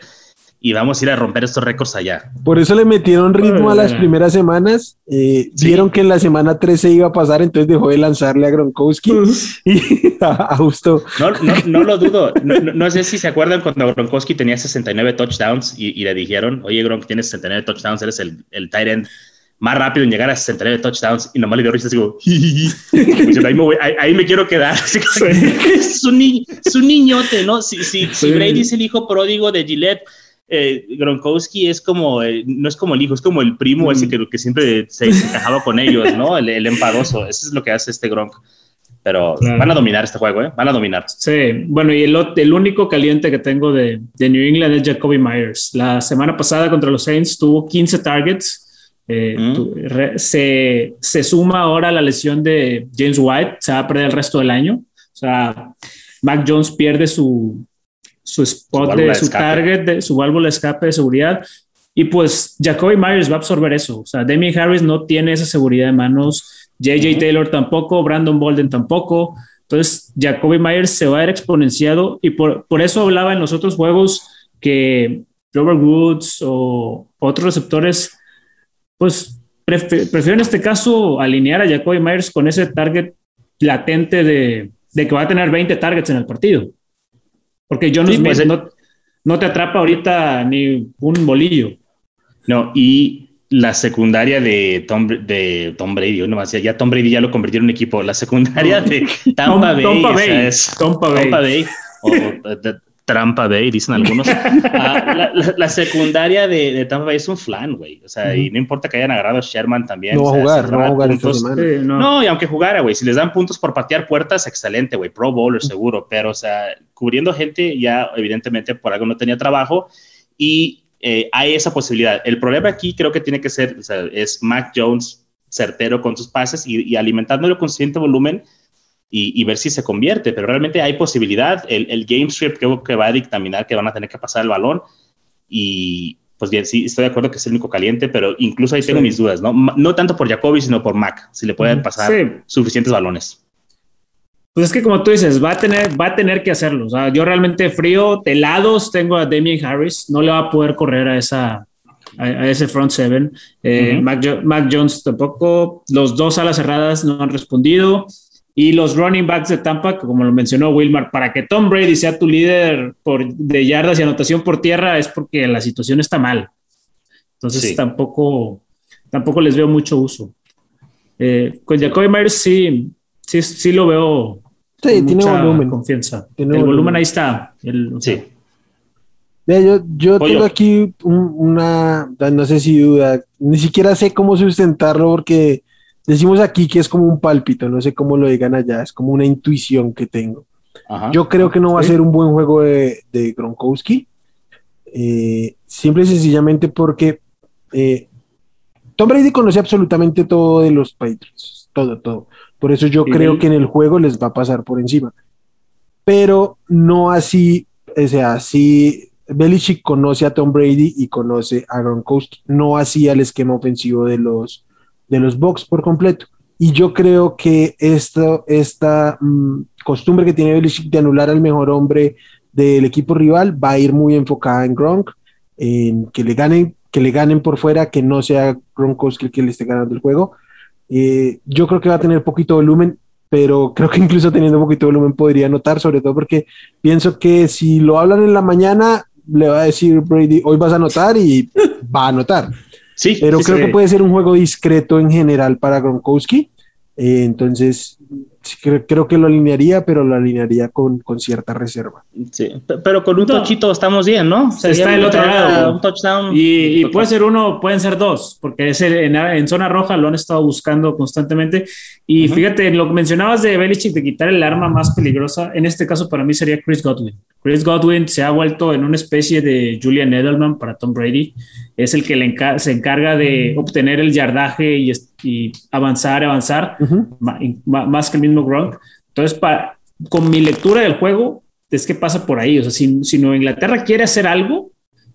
y vamos a ir a romper estos récords allá. Por eso le metieron ritmo a las primeras semanas. Eh, vieron que en la semana 13 iba a pasar, entonces dejó de lanzarle a Gronkowski y a, justo. No, no, no, lo dudo. No, sé si se acuerdan cuando Gronkowski tenía 69 touchdowns y, le dijeron, oye, Gronk, tienes 69 touchdowns, eres el, el tight end más rápido en llegar a 69 touchdowns y nomás le dio risa digo, ahí, me ahí, me quiero quedar. es, un niñote, ¿no? Si, si, si Brady es el hijo pródigo de Gillette, eh, Gronkowski es como, eh, no es como el hijo, es como el primo ese que, que siempre se encajaba con ellos, ¿no? El, el, empadoso, eso es lo que hace este Gronk. Pero van a dominar este juego, ¿eh? Van a dominar. Sí, bueno, y el, el único caliente que tengo de, de, New England es Jacoby Myers. La semana pasada contra los Saints tuvo 15 targets. Eh, mm. se, se suma ahora la lesión de James White, se va a perder el resto del año. O sea, Mac Jones pierde su, su spot de su target, de su válvula de escape de seguridad. Y pues Jacoby Myers va a absorber eso. O sea, Demi Harris no tiene esa seguridad de manos. JJ Taylor tampoco, Brandon Bolden tampoco. Entonces, Jacoby Myers se va a ver exponenciado y por, por eso hablaba en los otros juegos que Robert Woods o otros receptores, pues prefiero en este caso alinear a Jacoby Myers con ese target latente de, de que va a tener 20 targets en el partido. Porque John pues, no, no, te atrapa ahorita ni un bolillo. No, y la secundaria de Tom, de Tom Brady, no, ya Tom Brady ya lo convirtió en un equipo. La secundaria de Tampa Bay. Tampa Bay. Tampa Bay. Tampa Bay. O, Trampa Bay, dicen algunos. Ah, la, secundaria de, de, Tampa Bay es un flan, güey. O sea, y no importa que hayan agarrado a Sherman también. No va a jugar, no va a jugar no. y aunque jugara, güey, si les dan puntos por patear puertas, excelente, güey. Pro bowler seguro, pero, o sea, cubriendo gente ya, evidentemente, por algo no tenía trabajo y eh, hay esa posibilidad. El problema aquí creo que tiene que ser, o sea, es Mac Jones certero con sus pases y, y alimentándolo con suficiente volumen y, ver si se convierte, pero realmente hay posibilidad. El, el game script creo que va a dictaminar que van a tener que pasar el balón y pues bien, sí, estoy de acuerdo que es el único caliente, pero incluso ahí tengo mis dudas, ¿no? No tanto por Jacoby, sino por Mac, si le pueden pasar suficientes balones. Pues es que como tú dices, va a tener, va a tener que hacerlo. O sea, yo realmente frío, helados, tengo a Damien Harris, no le va a poder correr a esa a, ese front seven. Eh, Mac, Jones tampoco, los dos alas cerradas no han respondido. Y los running backs de Tampa, como lo mencionó Wilmar, para que Tom Brady sea tu líder por, de yardas y anotación por tierra es porque la situación está mal. Entonces tampoco, tampoco les veo mucho uso. Eh, con Jacoby Myers sí, sí, sí lo veo. Sí, tiene volumen. Confianza. el volumen. ahí está. sí. yo, yo tengo aquí una, no sé si duda, ni siquiera sé cómo sustentarlo porque decimos aquí que es como un pálpito, no sé cómo lo digan allá, es como una intuición que tengo. yo creo que no va a ser un buen juego de, de Gronkowski, eh, simple y sencillamente porque eh, Tom Brady conoce absolutamente todo de los Patriots, todo, todo. Por eso yo creo que en el juego les va a pasar por encima. Pero no así, o sea, así Belichick conoce a Tom Brady y conoce a Gronkowski, no así al esquema ofensivo de los, de los Bucks por completo. Y yo creo que esto, esta mm, costumbre que tiene Belichick de anular al mejor hombre del equipo rival va a ir muy enfocada en Gronk, en que le ganen que le ganen por fuera, que no sea Gronkowski el que le esté ganando el juego. Eh, yo creo que va a tener poquito volumen, pero creo que incluso teniendo poquito volumen podría anotar, sobre todo porque pienso que si lo hablan en la mañana, le va a decir Brady, hoy vas a anotar y va a anotar. Sí, pero creo que puede ser un juego discreto en general para Gronkowski. Eh, entonces, creo, que lo alinearía, pero lo alinearía con, con cierta reserva. Sí, pero con un tochito estamos bien, ¿no? Está el otro lado. Un touchdown. Y, puede ser uno, pueden ser dos, porque es en, zona roja lo han estado buscando constantemente. Y fíjate, lo que mencionabas de Belichick de quitar el arma más peligrosa, en este caso para mí sería Chris Godwin. Chris Godwin se ha vuelto en una especie de Julian Edelman para Tom Brady. Es el que se encarga de obtener el yardaje y, y avanzar, avanzar, más que el mismo Gronk. Entonces, para, con mi lectura del juego, es que pasa por ahí. O sea, si, si Nueva Inglaterra quiere hacer algo,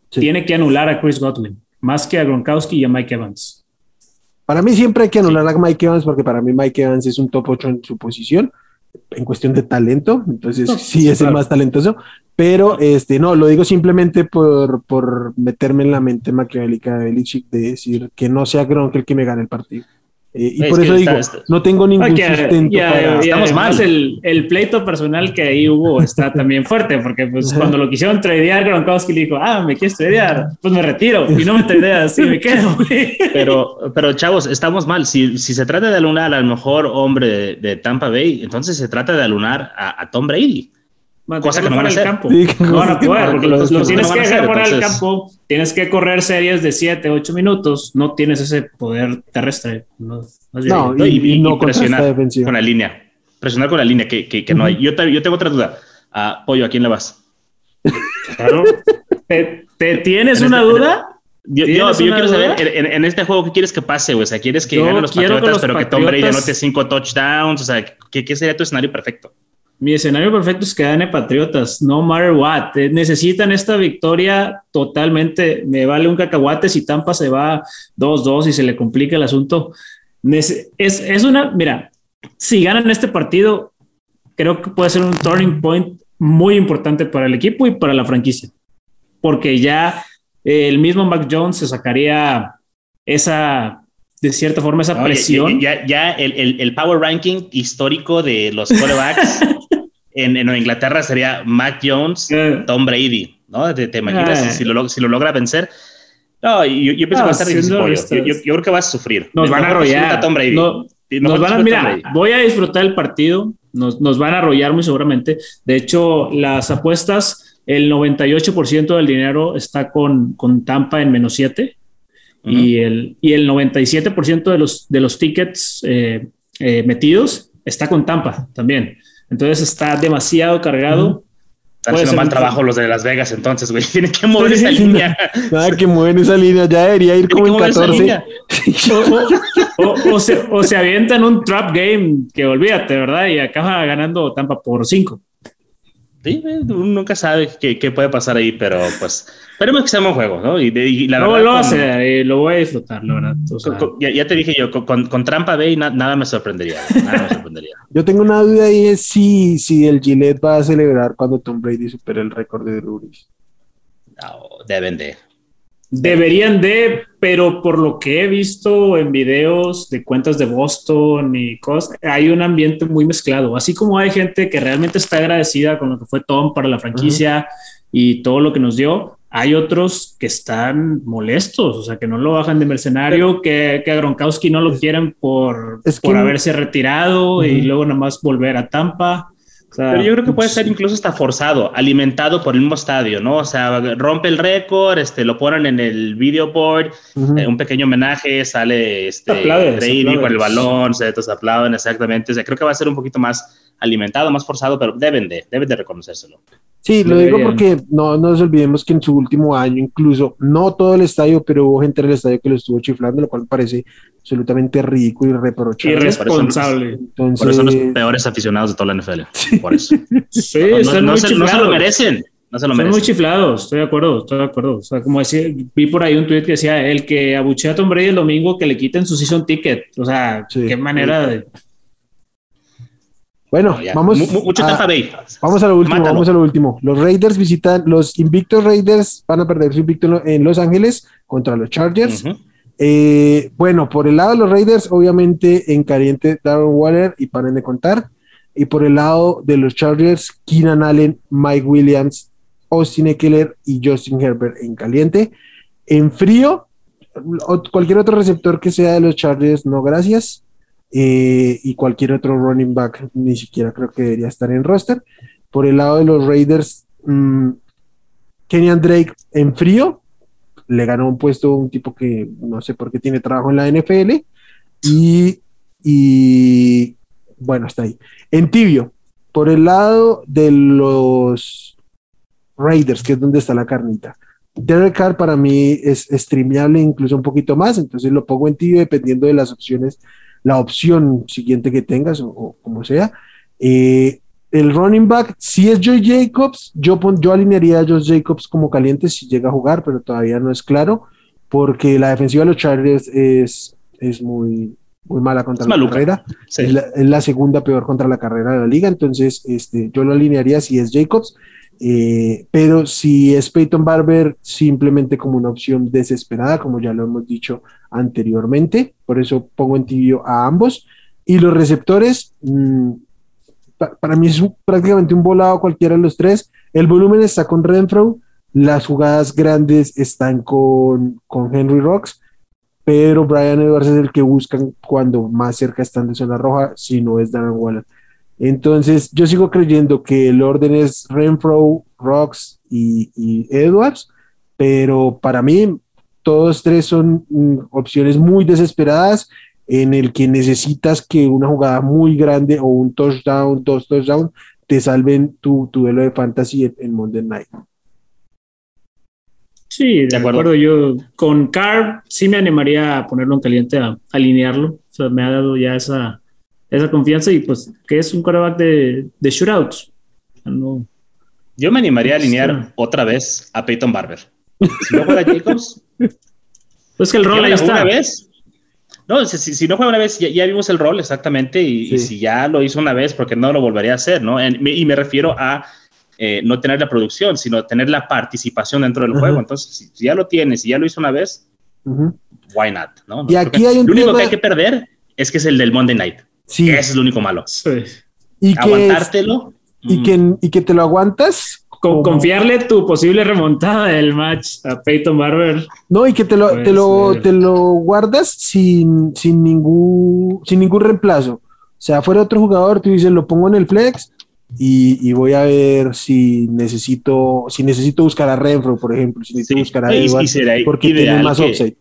tiene que anular a Chris Godwin, más que a Gronkowski y a Mike Evans. Para mí siempre hay que anular a Mike Evans porque para mí Mike Evans es un top 8 en su posición en cuestión de talento, entonces sí, es el más talentoso, pero este no, lo digo simplemente por, por meterme en la mente maquiavélica de Belichick de decir que no sea Gronk el que me gane el partido. Eh, y por eso digo, no tengo ningún sustento para... estamos mal. El, el, pleito personal que ahí hubo está también fuerte, porque pues cuando lo quisieron tradear, Gronkowski le dijo, ah, me quieres tradear, pues me retiro, y no me tradeas, y me quedo. pero, pero chavos, estamos mal. Si, si se trata de alunar al mejor hombre de, Tampa Bay, entonces se trata de alunar a, a Tom Brady cosa que no van a hacer. Campo. no van a poder, porque los, tienes que dejar fuera del campo, tienes que correr series de 7, 8 minutos, no tienes ese poder terrestre. No, y, no presionar con la línea. Presionar con la línea que, que, no hay. Yo, yo, tengo otra duda. Uh, Pollo, ¿a quién le vas? Claro. ¿Te, tienes una este, duda? Yo, yo, quiero saber en, este juego qué quieres que pase, O sea, ¿quieres que ganen los Patriotas, pero que Tom Brady anote cinco touchdowns? O sea, ¿qué, ¿qué sería tu escenario perfecto? Mi escenario perfecto es que gane Patriotas, no matter what. Eh, necesitan esta victoria totalmente. Me vale un cacahuate si Tampa se va 2-2 y se le complica el asunto. Es, es una, mira, si ganan este partido, creo que puede ser un turning point muy importante para el equipo y para la franquicia. Porque ya el mismo Mac Jones se sacaría esa de cierta forma esa presión. Ya, ya, el, el, power ranking histórico de los quarterbacks en, en, Inglaterra sería Mac Jones, eh. Tom Brady, ¿no? ¿Te, imaginas eh. si, lo, si lo logra vencer? No, yo, yo pienso que va a estar difícil. Yo, yo, creo que vas a sufrir. Nos van a arrollar. Tom Brady. nos van a, mira, voy a disfrutar el partido. Nos, nos van a arrollar muy seguramente. De hecho, las apuestas, el 98% del dinero está con, con Tampa en menos 7 y, el, y el 97% de los, de los tickets eh, eh, metidos está con Tampa también. Entonces está demasiado cargado. Están haciendo mal trabajo los de Las Vegas, entonces, güey. Tienen que mover esa línea. Nada, que mueven esa línea. Ya debería ir como en 14. o, se, o se avientan un trap game que olvídate, ¿verdad? Y acaba ganando Tampa por 5. Sí, eh, uno nunca sabe qué, qué, puede pasar ahí, pero pues esperemos que sea un juego, ¿no? Y, y la no, verdad, lo, hace, lo voy a disfrutar, la verdad. O sea, con, ya, ya, te dije yo, con, con Trampa Bay na, nada me sorprendería. Nada me sorprendería. yo tengo una duda ahí, es si, si el Gillette va a celebrar cuando Tom Brady supere el récord de Drew No, deben de. Deberían de, pero por lo que he visto en videos de cuentas de Boston y cosas, hay un ambiente muy mezclado. Así como hay gente que realmente está agradecida con lo que fue Tom para la franquicia y todo lo que nos dio, hay otros que están molestos, o sea, que no lo bajan de mercenario, que, que a Gronkowski no lo quieren por, por haberse retirado y luego nada más volver a Tampa. Pero yo creo que puede ser incluso hasta forzado, alimentado por el mismo estadio, ¿no? O sea, rompe el récord, este, lo ponen en el video board, eh, un pequeño homenaje, sale este, Brady con el balón, se aplauden, exactamente. O sea, creo que va a ser un poquito más alimentado, más forzado, pero deben de, deben de reconocérselo. Sí, lo digo porque no, nos olvidemos que en su último año, incluso, no todo el estadio, pero hubo gente en el estadio que lo estuvo chiflando, lo cual me parece absolutamente ridículo y reprochable. Irresponsable. Entonces... Por eso son los peores aficionados de toda la NFL. Por eso. sí, están no, muy se, no, se, lo merecen. No se lo merecen. Son muy chiflados, estoy de acuerdo, estoy de acuerdo. O sea, como decía, vi por ahí un tweet que decía, el que abuchea a Tom Brady el domingo, que le quiten su season ticket. O sea, qué manera de bueno, vamos, mucho a, vamos a lo último, vamos a lo último. Los Raiders visitan, los invictos Raiders van a perder su invicto en Los Ángeles contra los Chargers. eh, bueno, por el lado de los Raiders, obviamente en caliente Darren Waller y paren de contar. Y por el lado de los Chargers, Keenan Allen, Mike Williams, Austin Eckler y Justin Herbert en caliente. En frío, cualquier otro receptor que sea de los Chargers, no gracias. Eh, y cualquier otro running back ni siquiera creo que debería estar en roster. Por el lado de los Raiders, mmm, Kenyan Drake en frío, le ganó un puesto un tipo que no sé por qué tiene trabajo en la NFL y, y bueno, está ahí. En tibio, por el lado de los Raiders, que es donde está la carnita. Derek Carr para mí es streameable incluso un poquito más, entonces lo pongo en tibio dependiendo de las opciones la opción siguiente que tengas o, como sea. Eh, el running back, si es Joy Jacobs, yo, yo alinearía a Josh Jacobs como caliente si llega a jugar, pero todavía no es claro, porque la defensiva de los Chargers es, es muy, muy mala contra la carrera. Es, la, segunda peor contra la carrera de la liga, entonces este, yo lo alinearía si es Jacobs. Eh, pero si es Peyton Barber, simplemente como una opción desesperada, como ya lo hemos dicho anteriormente, por eso pongo en tibio a ambos. Y los receptores, mmm, para mí es prácticamente un volado cualquiera de los tres. El volumen está con Renfro, las jugadas grandes están con, con Henry Rocks, pero Brian Edwards es el que buscan cuando más cerca están de zona roja, si no es Darren Waller. Entonces, yo sigo creyendo que el orden es Renfro, Rocks y, Edwards, pero para mí todos tres son mm, opciones muy desesperadas en el que necesitas que una jugada muy grande o un touchdown, dos touchdowns, te salven tu, tu duelo de fantasy en, Monday Night. Sí, de, acuerdo. Yo con Carr sí me animaría a ponerlo en caliente, a alinearlo. O sea, me ha dado ya esa, esa confianza y pues que es un quarterback de, de shootouts. Yo me animaría a alinear otra vez a Peyton Barber. Si no juega Jacobs. Pues que el rol ahí está. Una vez. No, si, si, no juega una vez, ya, vimos el rol exactamente. Y, si ya lo hizo una vez, porque no lo volvería a hacer, ¿no? y me refiero a eh, no tener la producción, sino tener la participación dentro del juego. Entonces, si, ya lo tienes y ya lo hizo una vez, why not? ¿no? Y aquí hay un lo único que hay que perder es que es el del Monday Night. Sí. Ese es lo único malo. Y Aguantártelo. y, mm. que, y que te lo aguantas. Con, confiarle tu posible remontada del match a Peyton Barber. No, y que te lo, te lo, te lo guardas sin, sin, ningún, sin ningún reemplazo. O sea, fuera otro jugador, tú dices, lo pongo en el flex y, y, voy a ver si necesito, si necesito buscar a Renfro, por ejemplo, si necesito buscar a Edwards, porque tiene más upside.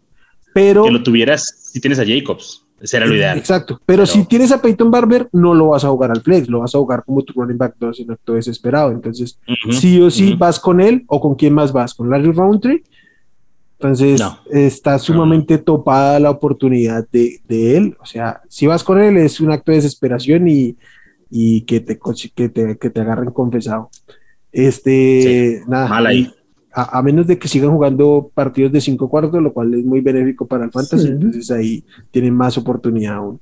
Pero que lo tuvieras si tienes a Jacobs. Ese era lo ideal. Exacto. Pero, si tienes a Peyton Barber, no lo vas a jugar al flex, lo vas a jugar como tu running back 2 en acto desesperado. Entonces, sí o sí vas con él o con quién más vas, con Larry Roundtree. Entonces, está sumamente topada la oportunidad de, él. O sea, si vas con él, es un acto de desesperación y, que, te, que, te, que te agarren confesado. Este, nada. Mal ahí. A, a, menos de que sigan jugando partidos de cinco cuartos, lo cual es muy benéfico para el fantasy, sí. entonces ahí tienen más oportunidad aún.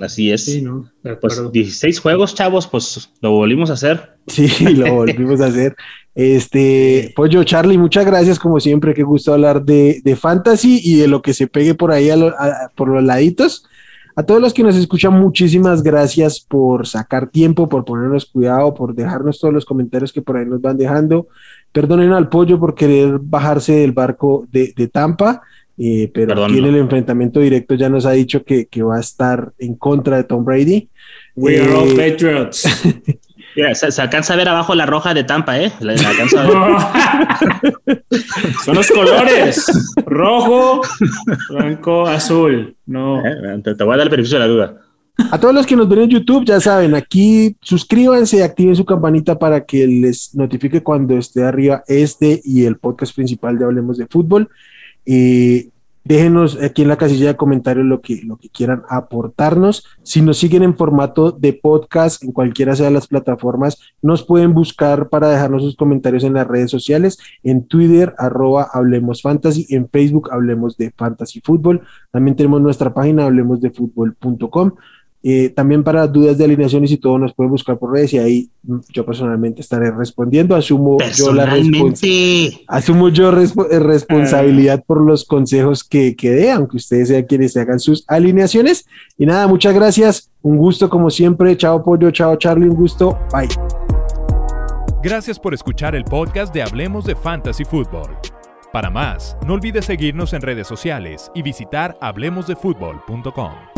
Así es. Sí, ¿no? Pues 16 juegos, chavos, pues lo volvimos a hacer. Sí, lo volvimos a hacer. Este, Pollo Charlie, muchas gracias como siempre, qué gusto hablar de, de fantasy y de lo que se pegue por ahí a lo, a, por los laditos. A todos los que nos escuchan, muchísimas gracias por sacar tiempo, por ponernos cuidado, por dejarnos todos los comentarios que por ahí nos van dejando. Perdonen al Pollo por querer bajarse del barco de, de Tampa. Eh, pero Perdón, aquí en el enfrentamiento directo ya nos ha dicho que, que, va a estar en contra de Tom Brady. We eh, are all Patriots. Yeah, se, se, alcanza a ver abajo la roja de Tampa, ¿eh? La, la alcanza a ver. Son los colores: rojo, blanco, azul. No. Eh, te, te voy a dar el beneficio de la duda. A todos los que nos ven en YouTube, ya saben, aquí suscríbanse, activen su campanita para que les notifique cuando esté arriba este y el podcast principal de Hablemos de Fútbol. Y déjenos aquí en la casilla de comentarios lo que, lo que quieran aportarnos. Si nos siguen en formato de podcast en cualquiera sea de las plataformas, nos pueden buscar para dejarnos sus comentarios en las redes sociales, en Twitter, arroba Hablemos Fantasy, en Facebook, Hablemos de Fantasy Fútbol. También tenemos nuestra página, hablemosdefutbol.com. Eh, también para dudas de alineaciones y todo nos pueden buscar por redes y ahí yo personalmente estaré respondiendo. Asumo yo la asumo yo resp responsabilidad por los consejos que, que dé, aunque ustedes sean quienes hagan sus alineaciones. Y nada, muchas gracias. Un gusto como siempre. Chao Pollo, chao Charlie, un gusto. Bye. Gracias por escuchar el podcast de Hablemos de Fantasy Football. Para más, no olvides seguirnos en redes sociales y visitar hablemosdefutbol.com.